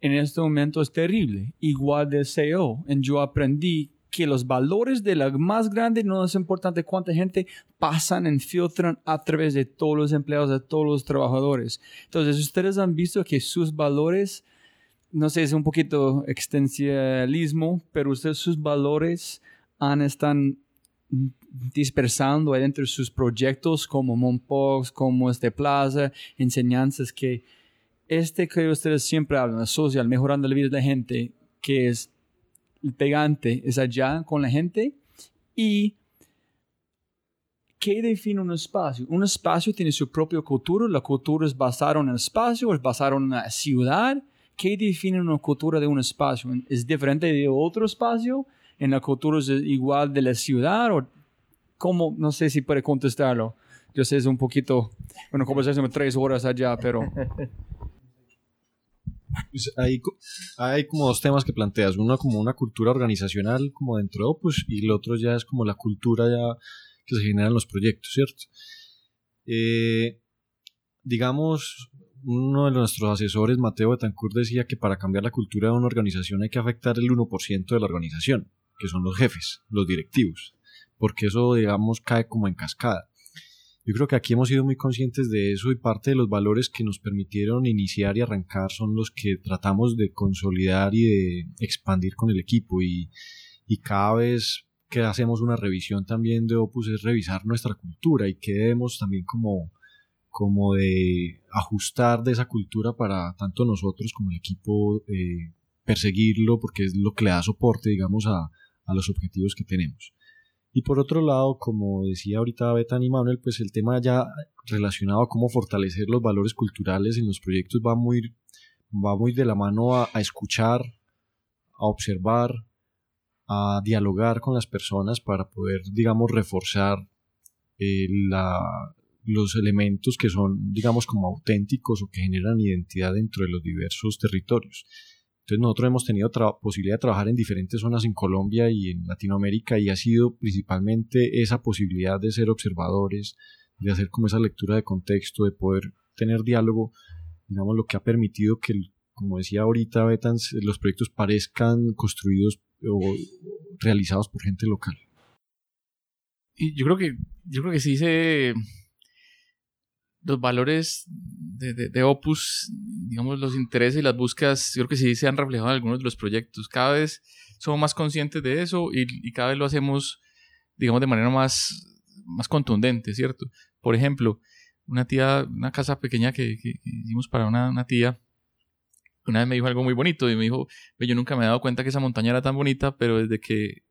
En este momento es terrible, igual del CEO. Y yo aprendí que los valores de la más grande no es importante cuánta gente pasan y filtran a través de todos los empleados, de todos los trabajadores. Entonces, ustedes han visto que sus valores, no sé, es un poquito extensialismo, pero ustedes sus valores han están dispersando dentro de sus proyectos como Monpox, como este Plaza, enseñanzas que este que ustedes siempre hablan, social, mejorando la vida de la gente, que es pegante es allá con la gente y ¿qué define un espacio? Un espacio tiene su propia cultura, la cultura es basada en el espacio, es basada en una ciudad. ¿Qué define una cultura de un espacio? ¿Es diferente de otro espacio? ¿En la cultura es igual de la ciudad? ¿O cómo? No sé si puede contestarlo. Yo sé, es un poquito, una conversación de tres horas allá, pero... [laughs] Pues hay, hay como dos temas que planteas. Uno como una cultura organizacional como dentro de Opus y el otro ya es como la cultura ya que se genera en los proyectos, ¿cierto? Eh, digamos, uno de nuestros asesores, Mateo Betancourt, decía que para cambiar la cultura de una organización hay que afectar el 1% de la organización, que son los jefes, los directivos, porque eso, digamos, cae como en cascada. Yo creo que aquí hemos sido muy conscientes de eso y parte de los valores que nos permitieron iniciar y arrancar son los que tratamos de consolidar y de expandir con el equipo y, y cada vez que hacemos una revisión también de Opus es revisar nuestra cultura y que debemos también como, como de ajustar de esa cultura para tanto nosotros como el equipo eh, perseguirlo porque es lo que le da soporte, digamos, a, a los objetivos que tenemos. Y por otro lado, como decía ahorita Betan y Manuel, pues el tema ya relacionado a cómo fortalecer los valores culturales en los proyectos va muy, va muy de la mano a, escuchar, a observar, a dialogar con las personas para poder, digamos, reforzar eh, los elementos que son, digamos, como auténticos o que generan identidad dentro de los diversos territorios. Entonces nosotros hemos tenido posibilidad de trabajar en diferentes zonas en Colombia y en Latinoamérica y ha sido principalmente esa posibilidad de ser observadores, de hacer como esa lectura de contexto, de poder tener diálogo, digamos, lo que ha permitido que, como decía ahorita Betan, los proyectos parezcan construidos o realizados por gente local. Y yo creo que, yo creo que sí se los valores de, Opus, digamos, los intereses y las búsquedas, yo creo que sí se han reflejado en algunos de los proyectos. Cada vez somos más conscientes de eso y, cada vez lo hacemos, digamos, de manera más, más contundente, ¿cierto? Por ejemplo, una tía, una casa pequeña que, hicimos para una, una, tía, una vez me dijo algo muy bonito y me dijo, yo nunca me he dado cuenta que esa montaña era tan bonita, pero desde que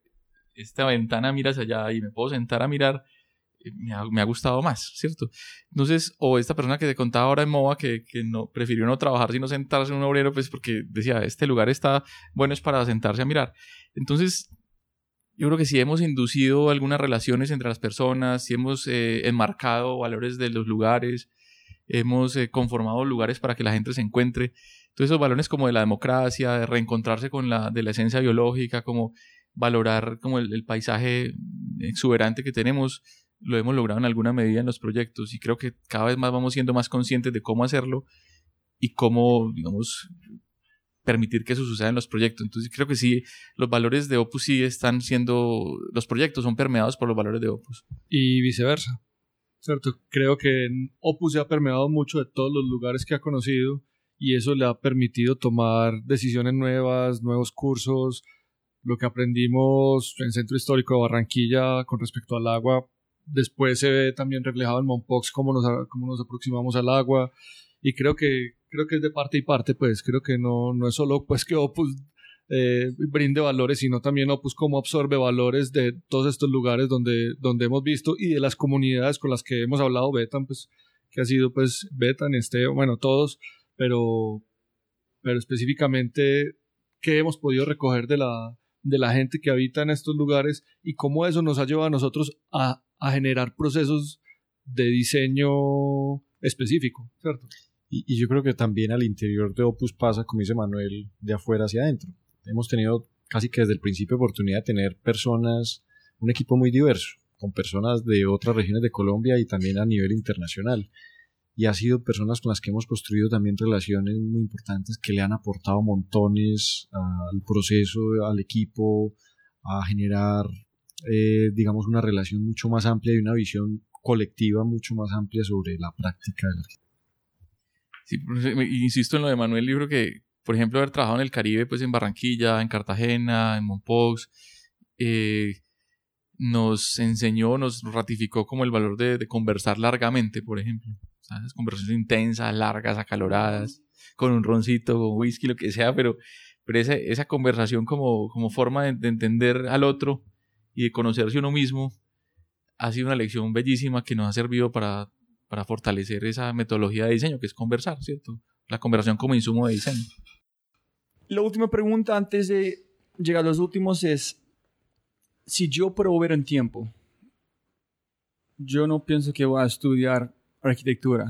esta ventana miras allá y me puedo sentar a mirar, me ha, me ha, gustado más, ¿cierto? Entonces, o esta persona que te contaba ahora en MOA que, que, no, prefirió no trabajar sino sentarse en un obrero, pues porque decía, este lugar está bueno, es para sentarse a mirar. Entonces, yo creo que si hemos inducido algunas relaciones entre las personas, si hemos eh, enmarcado valores de los lugares, hemos eh, conformado lugares para que la gente se encuentre. Entonces, esos valores como de la democracia, de reencontrarse con la, de la esencia biológica, como valorar como el, el paisaje exuberante que tenemos, lo hemos logrado en alguna medida en los proyectos y creo que cada vez más vamos siendo más conscientes de cómo hacerlo y cómo, digamos, permitir que eso suceda en los proyectos. Entonces creo que sí, los valores de Opus sí están siendo, los proyectos son permeados por los valores de Opus. Y viceversa, ¿cierto? Creo que Opus se ha permeado mucho de todos los lugares que ha conocido y eso le ha permitido tomar decisiones nuevas, nuevos cursos. Lo que aprendimos en Centro Histórico de Barranquilla con respecto al agua después se ve también reflejado en Monpox cómo nos, cómo nos aproximamos al agua. Y creo que creo que es de parte y parte pues creo que no, no es solo pues que Opus eh, brinde valores sino también Opus cómo absorbe valores de todos estos lugares donde, donde hemos visto y de las comunidades con las que hemos hablado Betan pues que ha sido pues Betan, este, bueno todos pero pero específicamente qué hemos podido recoger de la de la gente que habita en estos lugares y cómo eso nos ha llevado a nosotros a a generar procesos de diseño específico, ¿cierto? Y, yo creo que también al interior de Opus pasa, como dice Manuel, de afuera hacia adentro. Hemos tenido casi que desde el principio oportunidad de tener personas, un equipo muy diverso, con personas de otras regiones de Colombia y también a nivel internacional. Y ha sido personas con las que hemos construido también relaciones muy importantes que le han aportado montones al proceso, al equipo, a generar eh, digamos, una relación mucho más amplia y una visión colectiva mucho más amplia sobre la práctica de la. Sí, insisto en lo de Manuel, libro que, por ejemplo, haber trabajado en el Caribe, pues en Barranquilla, en Cartagena, en Monpox, eh, nos enseñó, nos ratificó como el valor de, conversar largamente, por ejemplo. ¿sabes? Conversaciones intensas, largas, acaloradas, con un roncito, con whisky, lo que sea, pero, pero esa, esa conversación como, como forma de entender al otro y de conocerse uno mismo ha sido una lección bellísima que nos ha servido para, para fortalecer esa metodología de diseño, que es conversar, ¿cierto? La conversación como insumo de diseño. La última pregunta antes de llegar a los últimos es, si yo puedo ver en tiempo, yo no pienso que voy a estudiar arquitectura.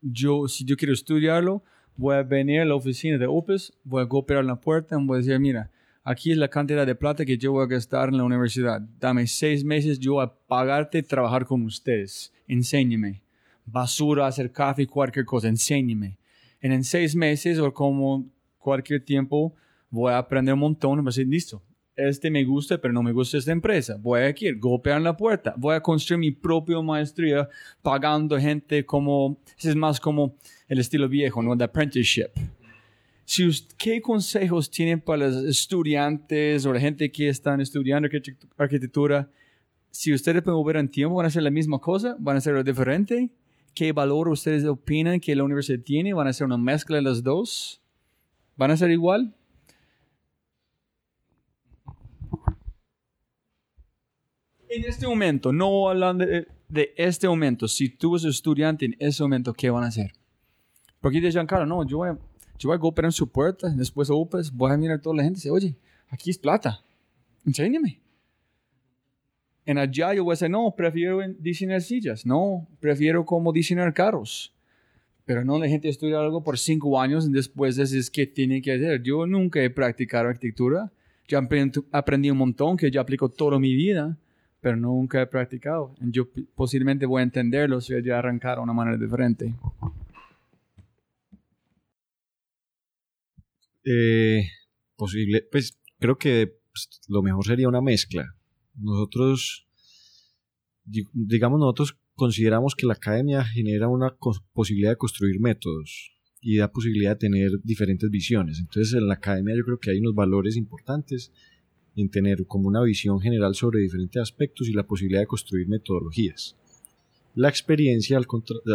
Yo, si yo quiero estudiarlo, voy a venir a la oficina de Opus, voy a golpear la puerta y voy a decir, mira, aquí es la cantidad de plata que yo voy a gastar en la universidad. Dame seis meses, yo a pagarte trabajar con ustedes. Enséñeme. Basura, hacer café, cualquier cosa, enséñeme. En, en seis meses o como cualquier tiempo voy a aprender un montón. Voy a decir, listo, este me gusta, pero no me gusta esta empresa. Voy a ir, golpear la puerta. Voy a construir mi propia maestría pagando gente como, es más como el estilo viejo, ¿no? The apprenticeship si, ¿Qué consejos tienen para los estudiantes o la gente que están estudiando arquitectura? Si ustedes pueden volver en tiempo, ¿van a hacer la misma cosa? ¿Van a hacer lo diferente? ¿Qué valor ustedes opinan que la universidad tiene? ¿Van a hacer una mezcla de las dos? ¿Van a ser igual? En este momento, no hablando de, de este momento, si tú eres estudiante en ese momento, ¿qué van a hacer? Porque dice Giancarlo, no, yo voy a yo voy a golpear en su puerta, después opes, voy a mirar a toda la gente y decir, oye, aquí es plata, enséñame. En allá yo voy a decir, no, prefiero diseñar sillas, no, prefiero como diseñar carros. Pero no la gente estudia algo por cinco años y después es que tiene que hacer. Yo nunca he practicado arquitectura, ya aprendí, un montón que yo aplico toda mi vida, pero nunca he practicado. Yo posiblemente voy a entenderlo si ya arrancar de una manera diferente. Eh, posible, pues creo que pues, lo mejor sería una mezcla. Nosotros, digamos, nosotros consideramos que la academia genera una posibilidad de construir métodos y da posibilidad de tener diferentes visiones. Entonces, en la academia yo creo que hay unos valores importantes en tener como una visión general sobre diferentes aspectos y la posibilidad de construir metodologías. La experiencia,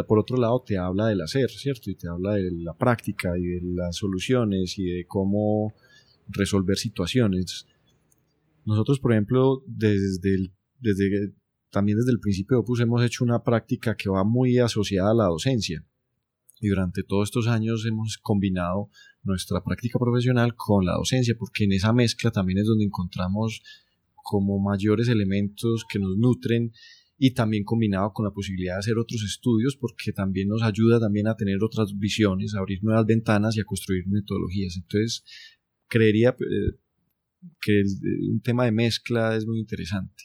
por otro lado, te habla del hacer, ¿cierto? Y te habla de la práctica y de las soluciones y de cómo resolver situaciones. Nosotros, por ejemplo, desde, desde también desde el principio de Opus hemos hecho una práctica que va muy asociada a la docencia. Y durante todos estos años hemos combinado nuestra práctica profesional con la docencia, porque en esa mezcla también es donde encontramos como mayores elementos que nos nutren y también combinado con la posibilidad de hacer otros estudios porque también nos ayuda también a tener otras visiones, a abrir nuevas ventanas y a construir metodologías. Entonces, creería eh, que un tema de mezcla es muy interesante.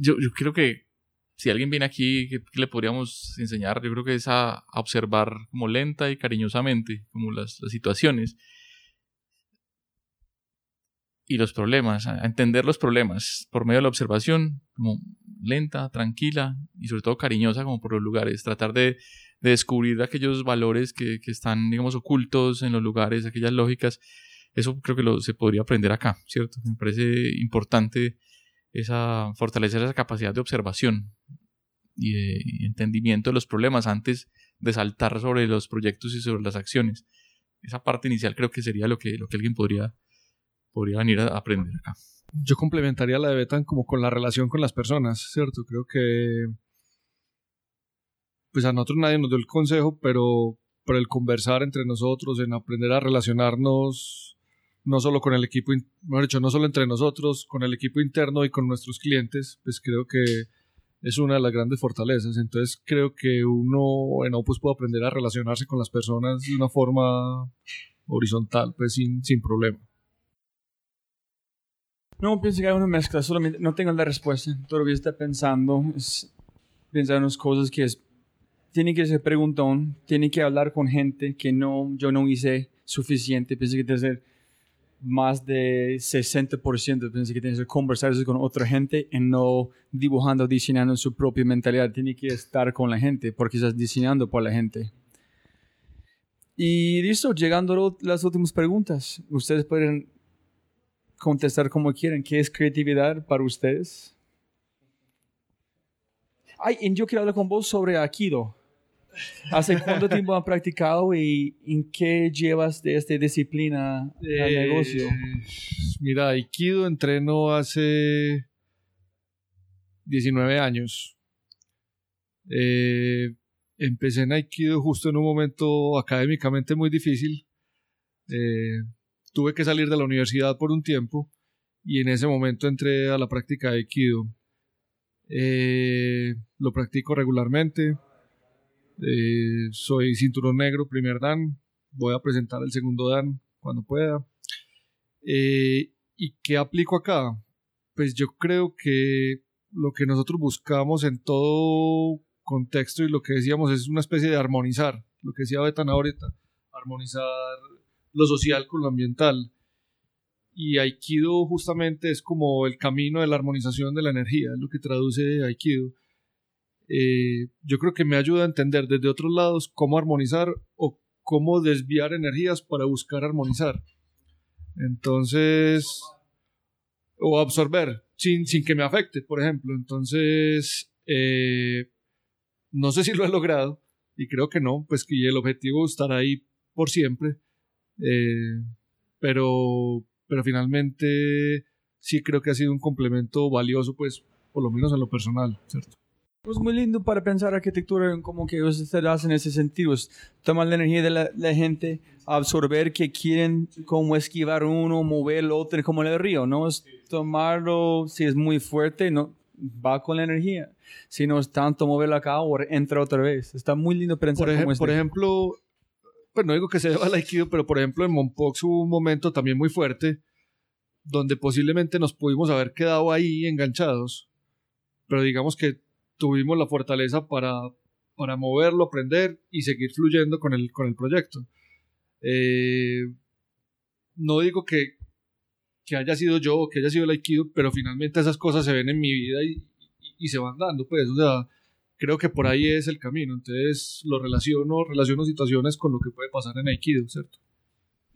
Yo, yo creo que si alguien viene aquí, ¿qué, le podríamos enseñar? Yo creo que es a, observar como lenta y cariñosamente como las, las situaciones y los problemas, a entender los problemas por medio de la observación, como lenta, tranquila y sobre todo cariñosa como por los lugares, tratar de, descubrir aquellos valores que, están, digamos, ocultos en los lugares, aquellas lógicas, eso creo que lo, se podría aprender acá, ¿cierto? Me parece importante esa, fortalecer esa capacidad de observación y de entendimiento de los problemas antes de saltar sobre los proyectos y sobre las acciones. Esa parte inicial creo que sería lo que, lo que alguien podría podría venir a aprender acá. Yo complementaría la de Betan como con la relación con las personas, ¿cierto? Creo que pues a nosotros nadie nos dio el consejo, pero, por el conversar entre nosotros, en aprender a relacionarnos no solo con el equipo, mejor dicho, no solo entre nosotros, con el equipo interno y con nuestros clientes, pues creo que es una de las grandes fortalezas. Entonces creo que uno en Opus puede aprender a relacionarse con las personas de una forma horizontal, pues sin, sin problema. No, pienso que hay una mezcla, solamente no tengo la respuesta. Todavía está pensando, es pensar en cosas que es, tiene que ser preguntón, tiene que hablar con gente que no, yo no hice suficiente, pienso que tiene que ser más de 60%, pienso que tiene que ser conversar con otra gente y no dibujando, diseñando su propia mentalidad, tiene que estar con la gente porque estás diseñando por la gente. Y listo, llegando a las últimas preguntas, ustedes pueden contestar como quieran. ¿Qué es creatividad para ustedes? Ay, y yo quiero hablar con vos sobre Aikido. ¿Hace [laughs] cuánto tiempo han practicado y en qué llevas de esta disciplina al eh, negocio? Mira, Aikido entreno hace 19 años. Eh, empecé en Aikido justo en un momento académicamente muy difícil. Eh, tuve que salir de la universidad por un tiempo y en ese momento entré a la práctica de Aikido. Eh, lo practico regularmente. Eh, soy cinturón negro, primer Dan. Voy a presentar el segundo Dan cuando pueda. Eh, ¿Y qué aplico acá? Pues yo creo que lo que nosotros buscamos en todo contexto y lo que decíamos es una especie de armonizar, lo que decía Betan ahorita, armonizar lo social con lo ambiental. Y Aikido justamente es como el camino de la armonización de la energía, es lo que traduce Aikido. Eh, yo creo que me ayuda a entender desde otros lados cómo armonizar o cómo desviar energías para buscar armonizar. Entonces, o absorber sin, sin que me afecte, por ejemplo. Entonces, eh, no sé si lo he logrado y creo que no, pues que el objetivo estará ahí por siempre, eh, pero, pero finalmente sí creo que ha sido un complemento valioso, pues, por lo menos en lo personal, ¿cierto? Es muy lindo para pensar arquitectura como que ustedes hacen en ese sentido. Es tomar la energía de la, la gente, absorber que quieren como esquivar uno, mover el otro, como el río, ¿no? Es tomarlo, si es muy fuerte, no va con la energía. Si no es tanto moverlo acá, o entra otra vez. Está muy lindo pensar Por, como este. por ejemplo, pues no digo que se deba al Aikido, pero por ejemplo en Mompox hubo un momento también muy fuerte donde posiblemente nos pudimos haber quedado ahí enganchados, pero digamos que tuvimos la fortaleza para, para moverlo, aprender y seguir fluyendo con el, con el proyecto. Eh, no digo que, que haya sido yo o que haya sido el Aikido, pero finalmente esas cosas se ven en mi vida y, y- y se van dando, pues, o sea, creo que por ahí es el camino. Entonces lo relaciono, relaciono situaciones con lo que puede pasar en Aikido, ¿cierto?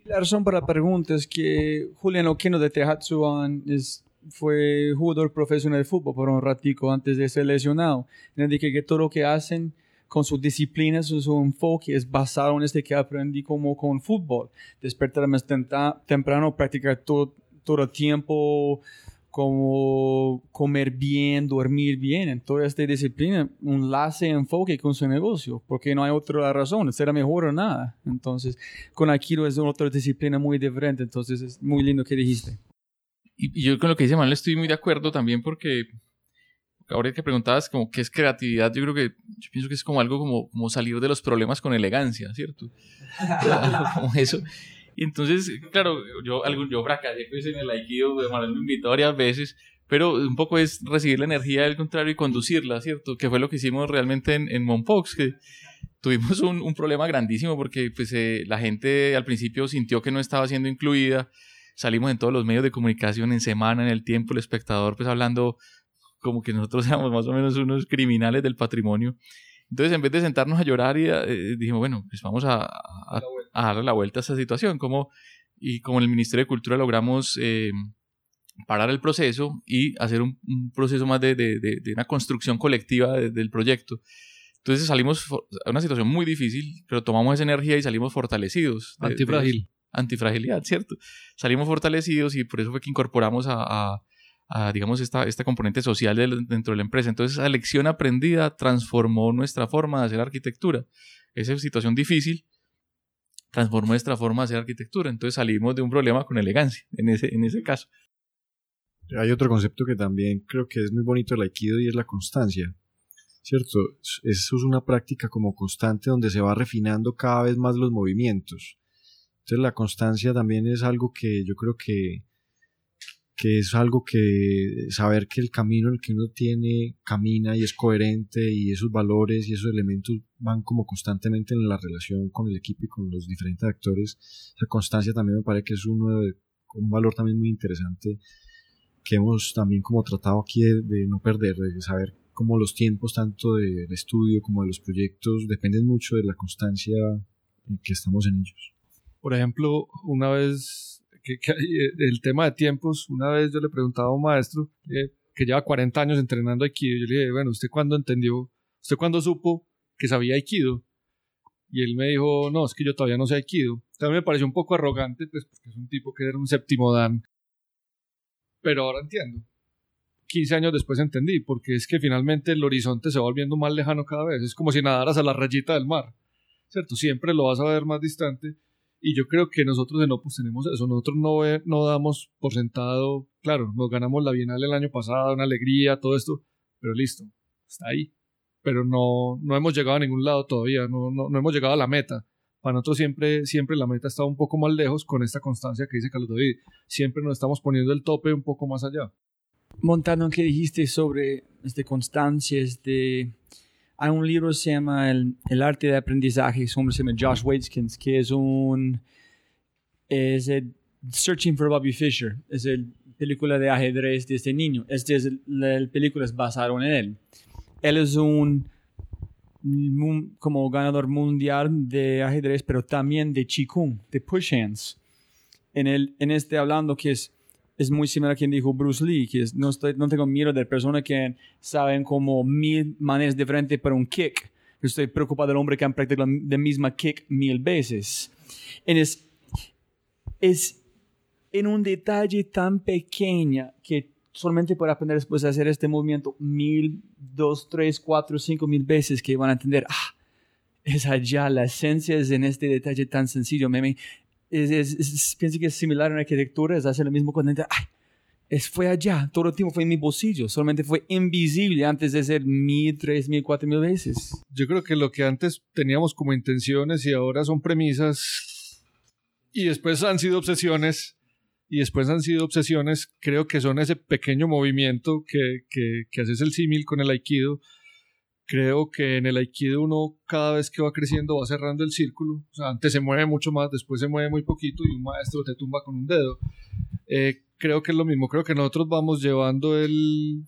La razón para la pregunta es que Julián Okino de Tehatsuan es, fue jugador profesional de fútbol por un ratico antes de ser lesionado. Dije que todo lo que hacen con sus disciplinas, su, su enfoque es basado en este que aprendí como con fútbol. Despertar más tenta- temprano, practicar todo, todo el tiempo, como comer bien, dormir bien, en toda esta disciplina, un enlace, enfoque con su negocio, porque no hay otra razón, será mejor o nada. Entonces, con Aikido es otra disciplina muy diferente, entonces es muy lindo que dijiste. Y, yo con lo que dice Manuel estoy muy de acuerdo también porque ahora que preguntabas como qué es creatividad, yo creo que yo pienso que es como algo como, como salir de los problemas con elegancia, ¿cierto? [laughs] como eso. Y entonces, claro, yo, algún, yo fracasé pues, en el Aikido, Manuel me invitó varias veces, pero un poco es recibir la energía del contrario y conducirla, ¿cierto? Que fue lo que hicimos realmente en, en Mompox, que tuvimos un, un problema grandísimo porque pues, eh, la gente al principio sintió que no estaba siendo incluida, salimos en todos los medios de comunicación en semana, en el tiempo, el espectador pues hablando como que nosotros [laughs] éramos más o menos unos criminales del patrimonio. Entonces, en vez de sentarnos a llorar, y eh, dijimos, bueno, pues vamos a, a, a, darle la vuelta a esta situación. Como, y como en el Ministerio de Cultura logramos eh, parar el proceso y hacer un, un proceso más de, de, de, de, una construcción colectiva del proyecto. Entonces salimos a una situación muy difícil, pero tomamos esa energía y salimos fortalecidos. Antifrágil. antifragilidad, ¿cierto? Salimos fortalecidos y por eso fue que incorporamos a, a, a digamos, esta, esta componente social de, dentro de la empresa. Entonces, esa lección aprendida transformó nuestra forma de hacer arquitectura. Esa situación difícil transformó nuestra forma de hacer arquitectura. Entonces, salimos de un problema con elegancia, en ese, en ese caso. Hay otro concepto que también creo que es muy bonito del Aikido y es la constancia. ¿Cierto? Eso es una práctica como constante donde se va refinando cada vez más los movimientos. Entonces la constancia también es algo que yo creo que, que es algo que saber que el camino en el que uno tiene camina y es coherente y esos valores y esos elementos van como constantemente en la relación con el equipo y con los diferentes actores. Esa constancia también me parece que es uno de, un valor también muy interesante que hemos también como tratado aquí de, de no perder, de saber cómo los tiempos tanto del estudio como de los proyectos dependen mucho de la constancia en que estamos en ellos. Por ejemplo, una vez, que, el tema de tiempos, una vez yo le preguntaba a un maestro eh, que lleva 40 años entrenando Aikido, yo le dije, bueno, ¿usted cuándo entendió, usted cuándo supo que sabía Aikido? Y él me dijo, no, es que yo todavía no sé Aikido. También me pareció un poco arrogante, pues porque es un tipo que era un séptimo dan. Pero ahora entiendo. 15 años después entendí, porque es que finalmente el horizonte se va volviendo más lejano cada vez. Es como si nadaras a la rayita del mar, ¿cierto? Siempre lo vas a ver más distante. Y yo creo que nosotros en Opus tenemos eso. Nosotros no, no damos por sentado, claro, nos ganamos la Bienal el año pasado, una alegría, todo esto, pero listo, está ahí. Pero no, no hemos llegado a ningún lado todavía, no, no, no hemos llegado a la meta. Para nosotros siempre, siempre la meta está un poco más lejos con esta constancia que dice Carlos David. Siempre nos estamos poniendo el tope un poco más allá montando en que dijiste sobre este, constancia, este, hay un libro que se llama El, el arte de aprendizaje, es un hombre se llama Josh Waitzkins, que es un, es el Searching for Bobby Fischer, es el película de ajedrez de este niño, este es el película es basado en él. Él es un, un, como ganador mundial de ajedrez, pero también de Qigong, de push hands. En, el, en este hablando que es es muy similar a quien dijo Bruce Lee, que es, no, tengo miedo de personas que saben como mil maneras diferentes para un kick. Yo estoy preocupado del hombre que han practicado la misma kick mil veces. Es, en un detalle tan pequeño que solamente para aprender después de hacer este movimiento mil, dos, tres, cuatro, cinco mil veces que van a entender, ah, es allá, la esencia es en este detalle tan sencillo. Me, es, que es similar en arquitectura, es hacer lo mismo cuando ay, es, fue allá, todo el tiempo fue en mi bolsillo, solamente fue invisible antes de ser mil, tres mil, cuatro mil veces. Yo creo que lo que antes teníamos como intenciones y ahora son premisas y después han sido obsesiones y después han sido obsesiones, creo que son ese pequeño movimiento que, que, que haces el símil con el aikido. Creo que en el aikido uno cada vez que va creciendo va cerrando el círculo. O sea, antes se mueve mucho más, después se mueve muy poquito y un maestro te tumba con un dedo. Eh, creo que es lo mismo, creo que nosotros vamos llevando el,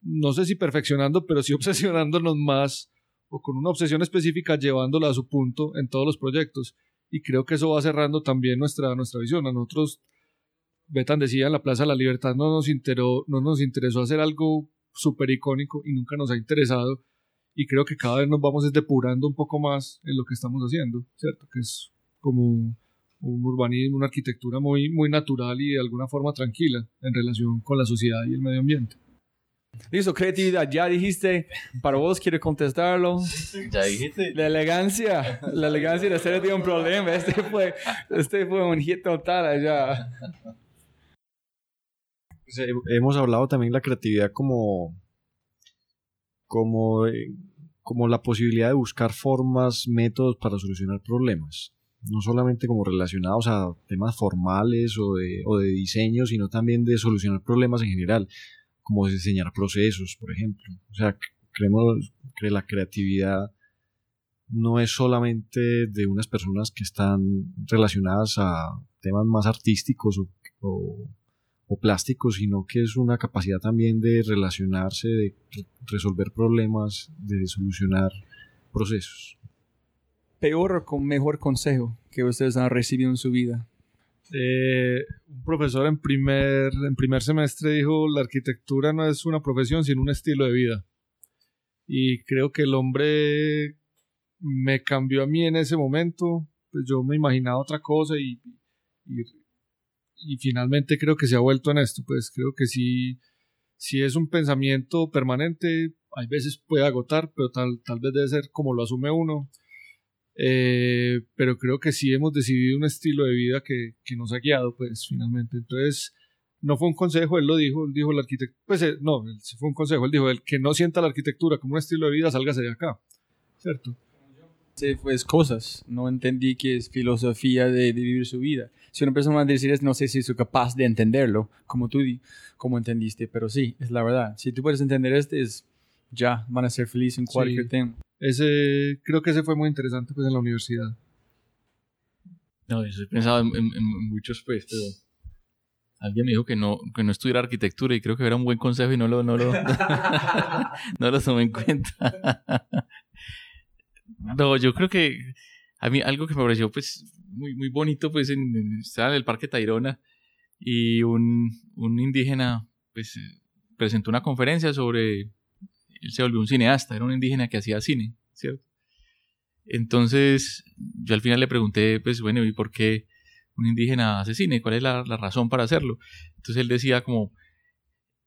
no sé si perfeccionando, pero sí [laughs] obsesionándonos más o con una obsesión específica llevándola a su punto en todos los proyectos. Y creo que eso va cerrando también nuestra, nuestra visión. A nosotros, Betan decía en la Plaza de la Libertad, no nos, interesó, no nos interesó hacer algo súper icónico y nunca nos ha interesado. Y creo que cada vez nos vamos depurando un poco más en lo que estamos haciendo, ¿cierto? Que es como un urbanismo, una arquitectura muy, muy natural y de alguna forma tranquila en relación con la sociedad y el medio ambiente. Listo, creatividad, ya dijiste, para vos quiero contestarlo. Ya dijiste. La elegancia, la elegancia de hacer un problema, este fue, este fue un hit total allá. Pues, eh, hemos hablado también de la creatividad como, como, eh, como la posibilidad de buscar formas, métodos para solucionar problemas no solamente como relacionados a temas formales o de, o de diseño, sino también de solucionar problemas en general, como diseñar procesos, por ejemplo. O sea, creemos que la creatividad no es solamente de unas personas que están relacionadas a temas más artísticos o, o, plásticos, sino que es una capacidad también de relacionarse, de resolver problemas, de solucionar procesos peor o con mejor consejo que ustedes han recibido en su vida? Eh, un profesor en primer, en primer semestre dijo, la arquitectura no es una profesión, sino un estilo de vida. Y creo que el hombre me cambió a mí en ese momento, pues yo me imaginaba otra cosa y, y, y finalmente creo que se ha vuelto en esto, pues creo que si, si es un pensamiento permanente, hay veces puede agotar, pero tal, tal vez debe ser como lo asume uno eh, pero creo que sí hemos decidido un estilo de vida que, que, nos ha guiado, pues finalmente. Entonces, no fue un consejo, él lo dijo, él dijo el arquitecto, pues eh, no, sí fue un consejo, él dijo, el que no sienta la arquitectura como un estilo de vida, sálgase de acá, ¿cierto? Sí, pues cosas, no entendí que es filosofía de, vivir su vida. Si una persona va a decir es, no sé si soy capaz de entenderlo, como tú como entendiste, pero sí, es la verdad. Si tú puedes entender este, es ya, van a ser felices en cualquier tema. Ese, creo que ese fue muy interesante pues en la universidad. No, yo he pensado en, muchos pues, pero alguien me dijo que no, que no estudiara arquitectura y creo que era un buen consejo y no lo, no lo, [laughs] no lo tomé en cuenta. No, yo creo que a mí algo que me pareció pues muy, muy bonito pues en, estaba en el Parque Tayrona y un, un indígena pues presentó una conferencia sobre él se volvió un cineasta, era un indígena que hacía cine, ¿cierto? Entonces, yo al final le pregunté, pues bueno, ¿y por qué un indígena hace cine? ¿Cuál es la, razón para hacerlo? Entonces él decía como,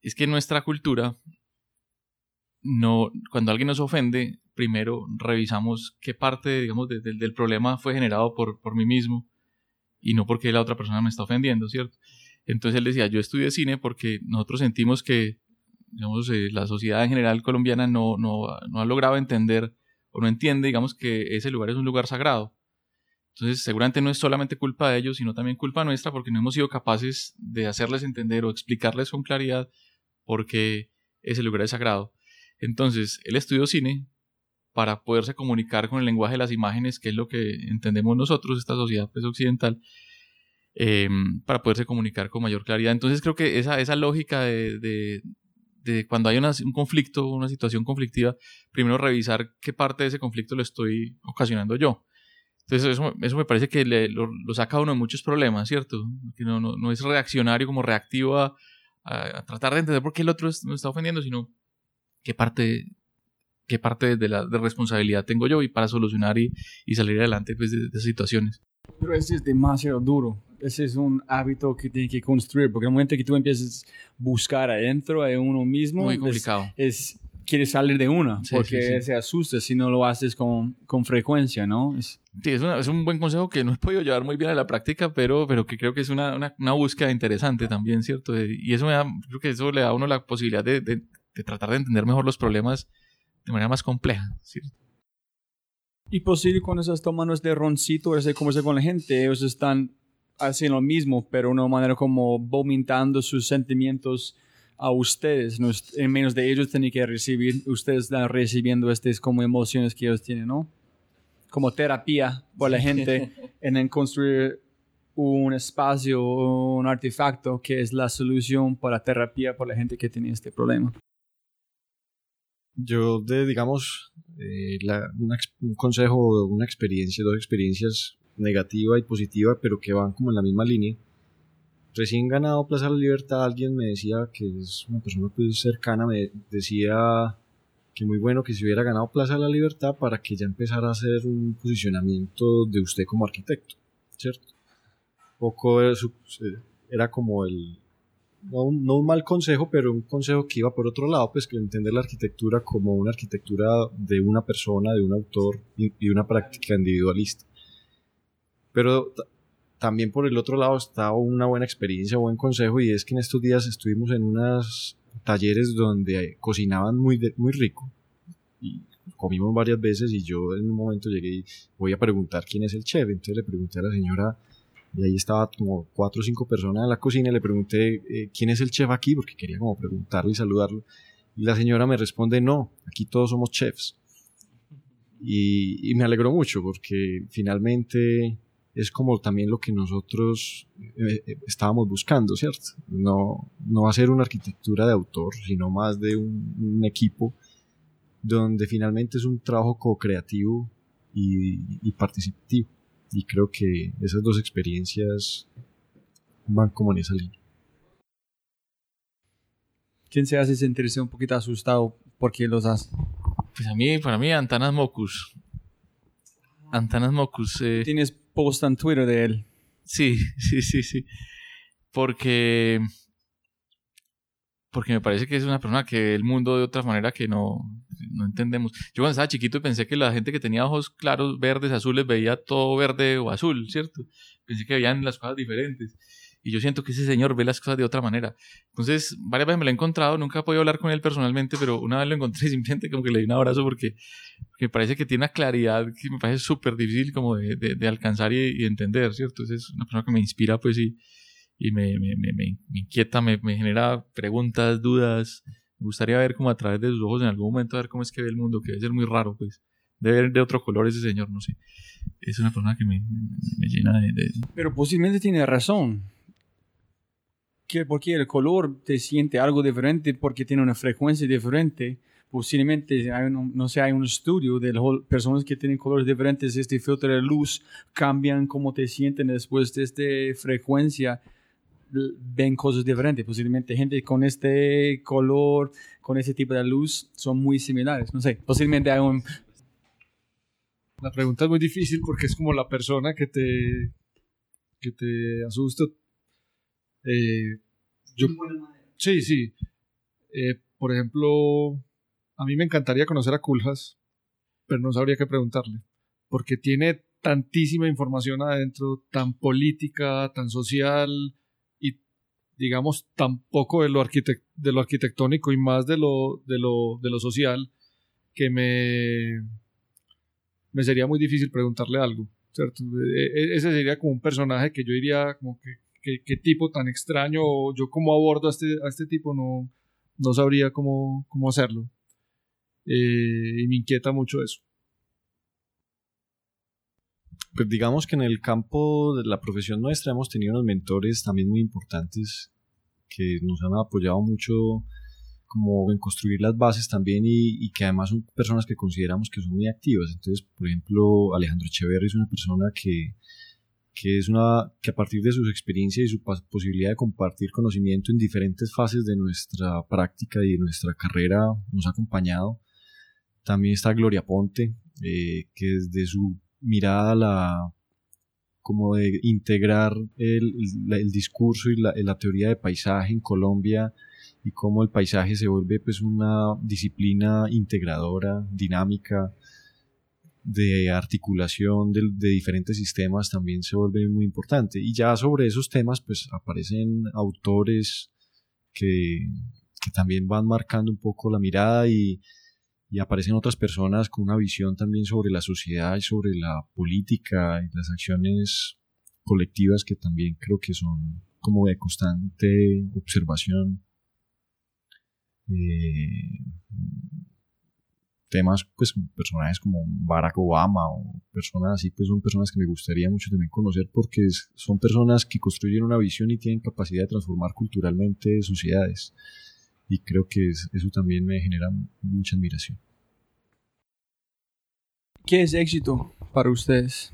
es que nuestra cultura, no, cuando alguien nos ofende, primero revisamos qué parte, digamos, del problema fue generado por, por mí mismo y no porque la otra persona me está ofendiendo, ¿cierto? Entonces él decía, yo estudié cine porque nosotros sentimos que digamos, eh, la sociedad en general colombiana no, no, no, ha logrado entender o no entiende, digamos, que ese lugar es un lugar sagrado. Entonces, seguramente no es solamente culpa de ellos, sino también culpa nuestra porque no hemos sido capaces de hacerles entender o explicarles con claridad por qué ese lugar es sagrado. Entonces, él estudió cine para poderse comunicar con el lenguaje de las imágenes, que es lo que entendemos nosotros, esta sociedad pues, occidental, em, para poderse comunicar con mayor claridad. Entonces creo que esa, esa lógica de, de cuando hay un conflicto, una situación conflictiva, primero revisar qué parte de ese conflicto lo estoy ocasionando yo. Entonces eso, eso me parece que lo, saca a uno de muchos problemas, ¿cierto? Que no, no, no es reaccionario como reactivo a, a, tratar de entender por qué el otro me está ofendiendo, sino qué parte, qué parte de la de responsabilidad tengo yo y para solucionar y, y salir adelante pues, de, de esas situaciones. Pero ese es demasiado duro. Ese es un hábito que tiene que construir, porque el momento que tú empiezas a buscar adentro de uno mismo, Muy es- complicado. Es, quieres salir de una, Sí, porque sí, sí. se asusta si no lo haces con, con frecuencia, ¿no? Es- Sí, es, una- es un buen consejo que no he podido llevar muy bien a la práctica, pero, pero que creo que es una, una, una búsqueda interesante también, ¿cierto? Y eso me da, creo que eso le da a uno la posibilidad de, de- de tratar de entender mejor los problemas de manera más compleja, ¿cierto? Y posible cuando estás tomando este roncito, ese conversar con la gente, ellos están haciendo lo mismo, pero de una manera como vomitando sus sentimientos a ustedes. No en menos de ellos tienen que recibir, ustedes están recibiendo estas como emociones que ellos tienen, ¿no? Como terapia por la gente [laughs] en construir un espacio, un artefacto que es la solución para terapia por la gente que tiene este problema. Yo, de, digamos, eh, la- una un consejo, una experiencia, dos experiencias negativa y positiva, pero que van como en la misma línea. Recién ganado Plaza de la Libertad, alguien me decía que es una persona pues, cercana, me decía que muy bueno que se hubiera ganado Plaza de la Libertad para que ya empezara a hacer un posicionamiento de usted como arquitecto, ¿cierto? Poco eso, eh, era como el, no un, mal consejo, pero un consejo que iba por otro lado, pues que entender la arquitectura como una arquitectura de una persona, de un autor y, una práctica individualista. Pero ta- también por el otro lado está una buena experiencia, buen consejo, y es que en estos días estuvimos en unos talleres donde cocinaban muy, muy rico. Y comimos varias veces y yo en un momento llegué y voy a preguntar quién es el chef. Entonces le pregunté a la señora y ahí estaba como cuatro o cinco personas en la cocina y le pregunté eh, quién es el chef aquí porque quería como preguntarle y saludarlo. Y la señora me responde no aquí todos somos chefs. Y, y me alegró mucho porque finalmente es como también lo que nosotros eh, eh, estábamos buscando cierto no no hacer una arquitectura de autor sino más de un, un equipo donde finalmente es un trabajo co-creativo y, y participativo y creo que esas dos experiencias van como en esa línea. ¿Quién se hace sentirse un poquito asustado porque los hace? Pues a mí, para mí, Antanas Mocus. Antanas Mocus. eh, Tienes post en Twitter de él. Sí, [laughs] sí, sí, sí. Porque. Porque me parece que es una persona que ve el mundo de otra manera que no, no entendemos. Yo cuando estaba chiquito pensé que la gente que tenía ojos claros, verdes, azules, veía todo verde o azul, ¿cierto? Pensé que veían las cosas diferentes. Y yo siento que ese señor ve las cosas de otra manera. Entonces, varias veces me lo he encontrado, nunca he podido hablar con él personalmente, pero una vez lo encontré [laughs] simplemente como que le di un abrazo porque me parece que tiene una claridad que me parece súper difícil como de, de- de alcanzar y, y entender, ¿cierto? Entonces, es una persona que me inspira, pues, y, y me, me, me, me- inquieta, me, genera preguntas, dudas. Me gustaría ver como a través de sus ojos en algún momento, a ver cómo es que ve el mundo, que debe ser muy raro, pues. Debe ver de otro color ese señor, no sé. Es una persona que me, llena de, de- Pero posiblemente tiene razón. Que porque el color te siente algo diferente porque tiene una frecuencia diferente. Posiblemente, hay un- no sé, hay un estudio de las personas que tienen colores diferentes, este filtro de luz cambian cómo te sienten después de esta frecuencia. Ven cosas diferentes. Posiblemente gente con este color, con ese tipo de luz, son muy similares. No sé, posiblemente hay un... La pregunta es muy difícil porque es como la persona que te, que te asusta. Eh, yo, sí, sí. Eh, por ejemplo, a mí me encantaría conocer a Culjas, pero no sabría qué preguntarle, porque tiene tantísima información adentro, tan política, tan social digamos tan poco de lo, de lo arquitectónico y más de lo, social que me, sería muy difícil preguntarle algo, ¿cierto? E- e- ese sería como un personaje que yo diría como que, tipo tan extraño, yo cómo abordo a este, a este tipo, no, no sabría cómo, cómo hacerlo. Eh, y me inquieta mucho eso. Pues digamos que en el campo de la profesión nuestra hemos tenido unos mentores también muy importantes que nos han apoyado mucho como en construir las bases también y, y que además son personas que consideramos que son muy activas. Entonces, por ejemplo, Alejandro Echeverri es una persona que, que es una que a partir de sus experiencias y su posibilidad de compartir conocimiento en diferentes fases de nuestra práctica y de nuestra carrera nos ha acompañado. También está Gloria Ponte, eh, que desde su mirada la, como de integrar el, el, discurso y la, la, teoría de paisaje en Colombia y cómo el paisaje se vuelve pues una disciplina integradora, dinámica, de articulación de, de, diferentes sistemas también se vuelve muy importante. Y ya sobre esos temas pues aparecen autores que, que también van marcando un poco la mirada y, y aparecen otras personas con una visión también sobre la sociedad y sobre la política y las acciones colectivas que también creo que son como de constante observación. Eh, temas, pues personajes como Barack Obama o personas así, pues son personas que me gustaría mucho también conocer porque son personas que construyen una visión y tienen capacidad de transformar culturalmente sociedades y creo que eso también me genera mucha admiración. ¿Qué es éxito para ustedes?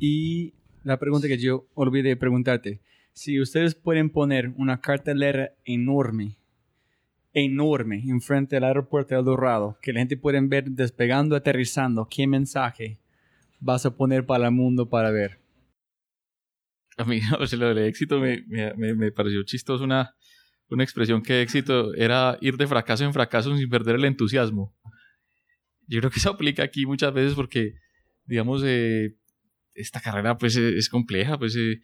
Y la pregunta que yo olvidé preguntarte, si ustedes pueden poner una cartelera enorme, enorme, enfrente del aeropuerto de El Dorado, que la gente puede ver despegando, aterrizando, ¿qué mensaje vas a poner para el mundo para ver? A mí, [laughs] o sea, lo del éxito me, me, me pareció chistoso una, una expresión que éxito era ir de fracaso en fracaso sin perder el entusiasmo. Yo creo que eso aplica aquí muchas veces porque, digamos, eh, esta carrera pues eh, es compleja, pues eh,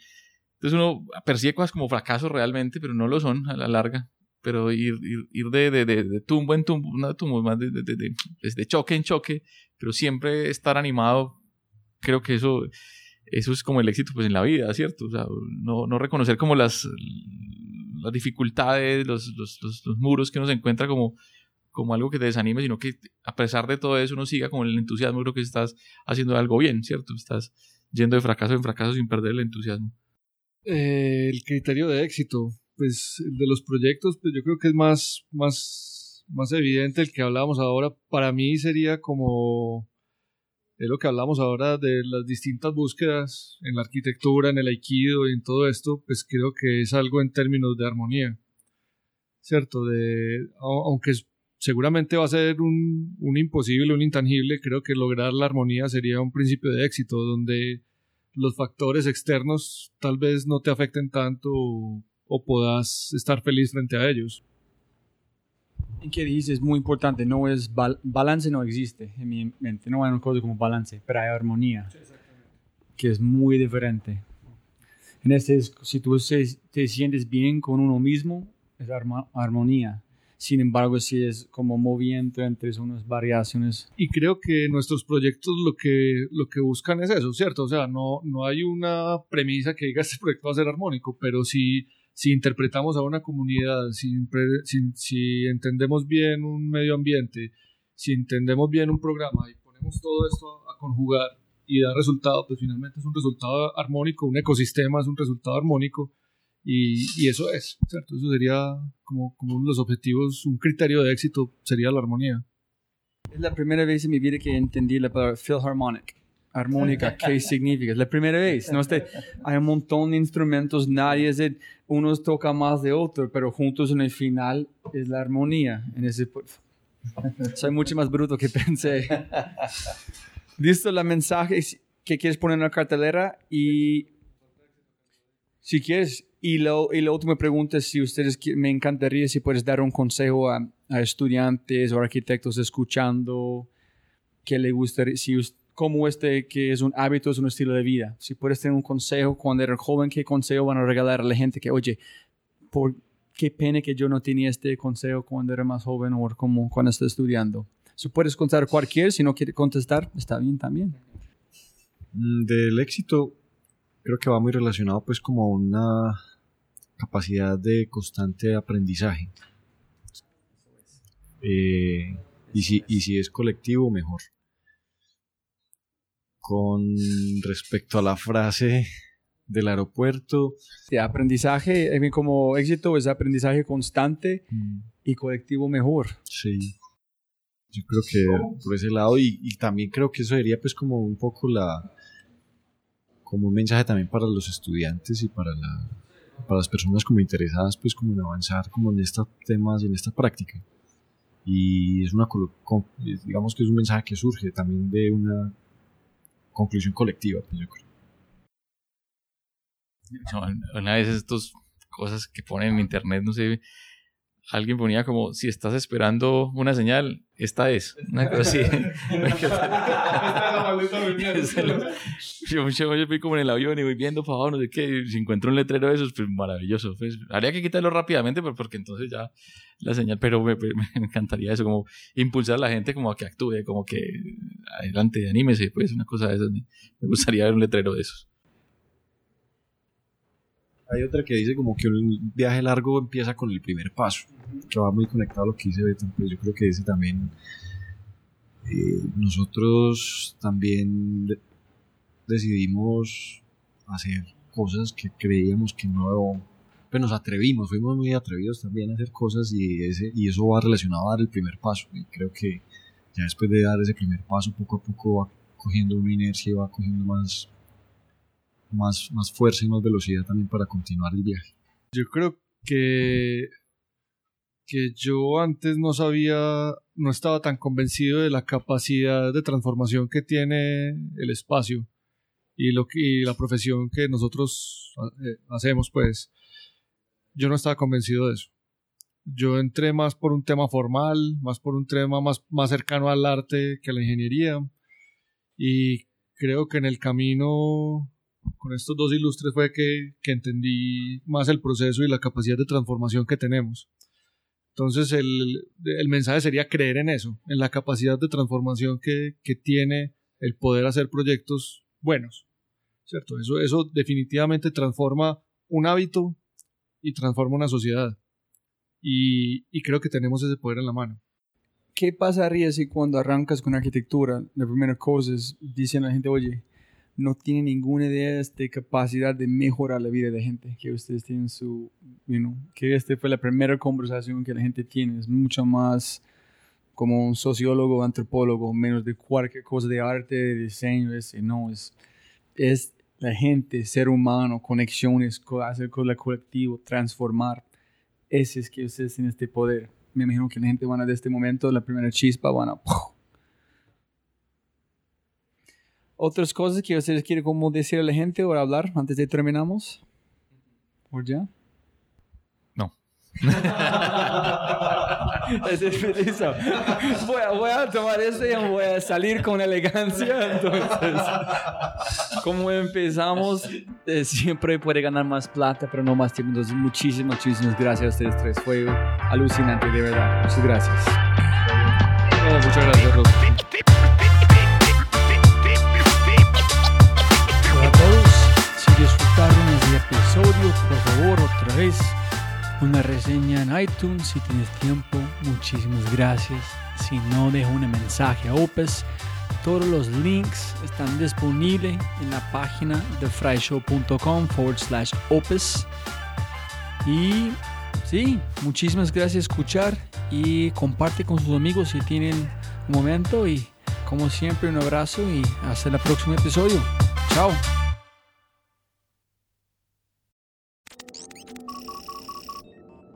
entonces uno persigue cosas como fracasos realmente, pero no lo son a la larga. Pero ir, ir, de, de, de, tumbo en tumbo, no de tumbo, más de, de, choque en choque, pero siempre estar animado, creo que eso, eso es como el éxito pues en la vida, ¿cierto? O sea, no, no reconocer como las, las dificultades, los, los, los, muros que uno se encuentra como, como algo que te desanime, sino que a pesar de todo eso uno siga con el entusiasmo, creo que estás haciendo algo bien, ¿cierto? Estás yendo de fracaso en fracaso sin perder el entusiasmo. Eh, el criterio de éxito, pues el de los proyectos, pues yo creo que es más, más, más evidente el que hablábamos ahora. Para mí sería como es lo que hablamos ahora de las distintas búsquedas en la arquitectura, en el aikido y en todo esto, pues creo que es algo en términos de armonía, ¿cierto? De, aunque seguramente va a ser un, imposible, un intangible, creo que lograr la armonía sería un principio de éxito, donde los factores externos tal vez no te afecten tanto o, o puedas estar feliz frente a ellos que dices es muy importante, no es balance no existe en mi mente, no hay una cosa como balance, pero hay armonía, que es muy diferente. En este, si tú te sientes bien con uno mismo, es armonía. Sin embargo, si es como movimiento entre unas variaciones. Y creo que nuestros proyectos lo que, lo que buscan es eso, ¿cierto? O sea, no, no hay una premisa que diga este proyecto va a ser armónico, pero sí si interpretamos a una comunidad, si, si, entendemos bien un medio ambiente, si entendemos bien un programa y ponemos todo esto a, conjugar y da resultado, pues finalmente es un resultado armónico, un ecosistema es un resultado armónico y, y eso es, ¿cierto? Eso sería como, como uno de los objetivos, un criterio de éxito sería la armonía. Es la primera vez en mi vida que entendí la palabra Philharmonic armónica, ¿qué [laughs] significa? Es la primera vez. ¿no? Este, hay un montón de instrumentos, nadie es de, unos toca más de otro, pero juntos en el final es la armonía. En ese, soy mucho más bruto que pensé. [laughs] Listo, la mensaje que quieres poner en la cartelera y si quieres. Y, lo, y la última pregunta es si ustedes, me encantaría si puedes dar un consejo a, a estudiantes o arquitectos escuchando que le gustaría, si usted como este que es un hábito, es un estilo de vida. Si puedes tener un consejo cuando eres joven, ¿qué consejo van a regalar a la gente que, oye, por qué pena que yo no tenía este consejo cuando era más joven o como cuando estoy estudiando? Si puedes contar cualquier, si no quiere contestar, está bien también. Mm, del éxito, creo que va muy relacionado pues como una capacidad de constante aprendizaje. Eh, y, si, y si es colectivo, mejor con respecto a la frase del aeropuerto. De aprendizaje, como éxito es aprendizaje constante mm. y colectivo mejor. Sí. Yo creo que por ese lado y, también creo que eso sería pues como un poco la como un mensaje también para los estudiantes y para la para las personas como interesadas pues como en avanzar como en estos temas y en esta práctica y es una digamos que es un mensaje que surge también de una conclusión colectiva, pues yo creo. Una vez estas cosas que ponen en internet, no sé, alguien ponía como, si estás esperando una señal, esta es. Una cosa así. yo, yo, yo fui como en el avión y voy viendo para abajo, no sé qué, si encuentro un letrero de esos, pues maravilloso. Pues, habría que quitarlo rápidamente pues, porque entonces ya la señal, pero me, encantaría eso, como impulsar a la gente como a que actúe, como que adelante, anímese, pues una cosa de esas. Me gustaría ver un letrero de esos. Hay otra que dice como que un viaje largo empieza con el primer paso, que va muy conectado a lo que dice Beto. Pues yo creo que dice también, eh, nosotros también decidimos hacer cosas que creíamos que no, pues nos atrevimos, fuimos muy atrevidos también a hacer cosas y, ese, y eso va relacionado a dar el primer paso. Y creo que ya después de dar ese primer paso, poco a poco va cogiendo una inercia y va cogiendo más, más, más fuerza y más velocidad también para continuar el viaje. Yo creo que, que yo antes no sabía, no estaba tan convencido de la capacidad de transformación que tiene el espacio y, lo que, la profesión que nosotros eh, hacemos, pues yo no estaba convencido de eso. Yo entré más por un tema formal, más por un tema más, más cercano al arte que a la ingeniería y creo que en el camino con estos dos ilustres fue que, que, entendí más el proceso y la capacidad de transformación que tenemos. Entonces el, el mensaje sería creer en eso, en la capacidad de transformación que, que tiene el poder hacer proyectos buenos. ¿Cierto? Eso, eso definitivamente transforma un hábito y transforma una sociedad. Y, y creo que tenemos ese poder en la mano. ¿Qué pasaría si cuando arrancas con arquitectura, la primera cosa es, dicen a la gente, oye, no tiene ninguna idea de capacidad de mejorar la vida de gente que ustedes tienen su, you que esta fue la primera conversación que la gente tiene, es mucho más como un sociólogo, antropólogo, menos de cualquier cosa de arte, de diseño, ese, no, es, es la gente, ser humano, conexiones, hacer con el colectivo, transformar, ese es que ustedes tienen este poder. Me imagino que la gente van a de este momento, la primera chispa, van a otras cosas que ustedes quieren como decir a la gente o hablar antes de terminamos? ¿Por ya? No. [laughs] voy, a, voy a tomar este y voy a salir con elegancia. Entonces, como empezamos, eh, siempre puede ganar más plata, pero no más tiempo. Entonces, muchísimas, muchísimas gracias a ustedes tres. Fue alucinante, de verdad. Muchas gracias. muchas gracias, Rob. Episodio, por favor, otra vez una reseña en iTunes si tienes tiempo. Muchísimas gracias. Si no, deja un mensaje a Opus. Todos los links están disponibles en la página de fryshow.com forward slash Opus. Y sí, muchísimas gracias por escuchar y comparte con sus amigos si tienen un momento. Y como siempre, un abrazo y hasta el próximo episodio. Chao.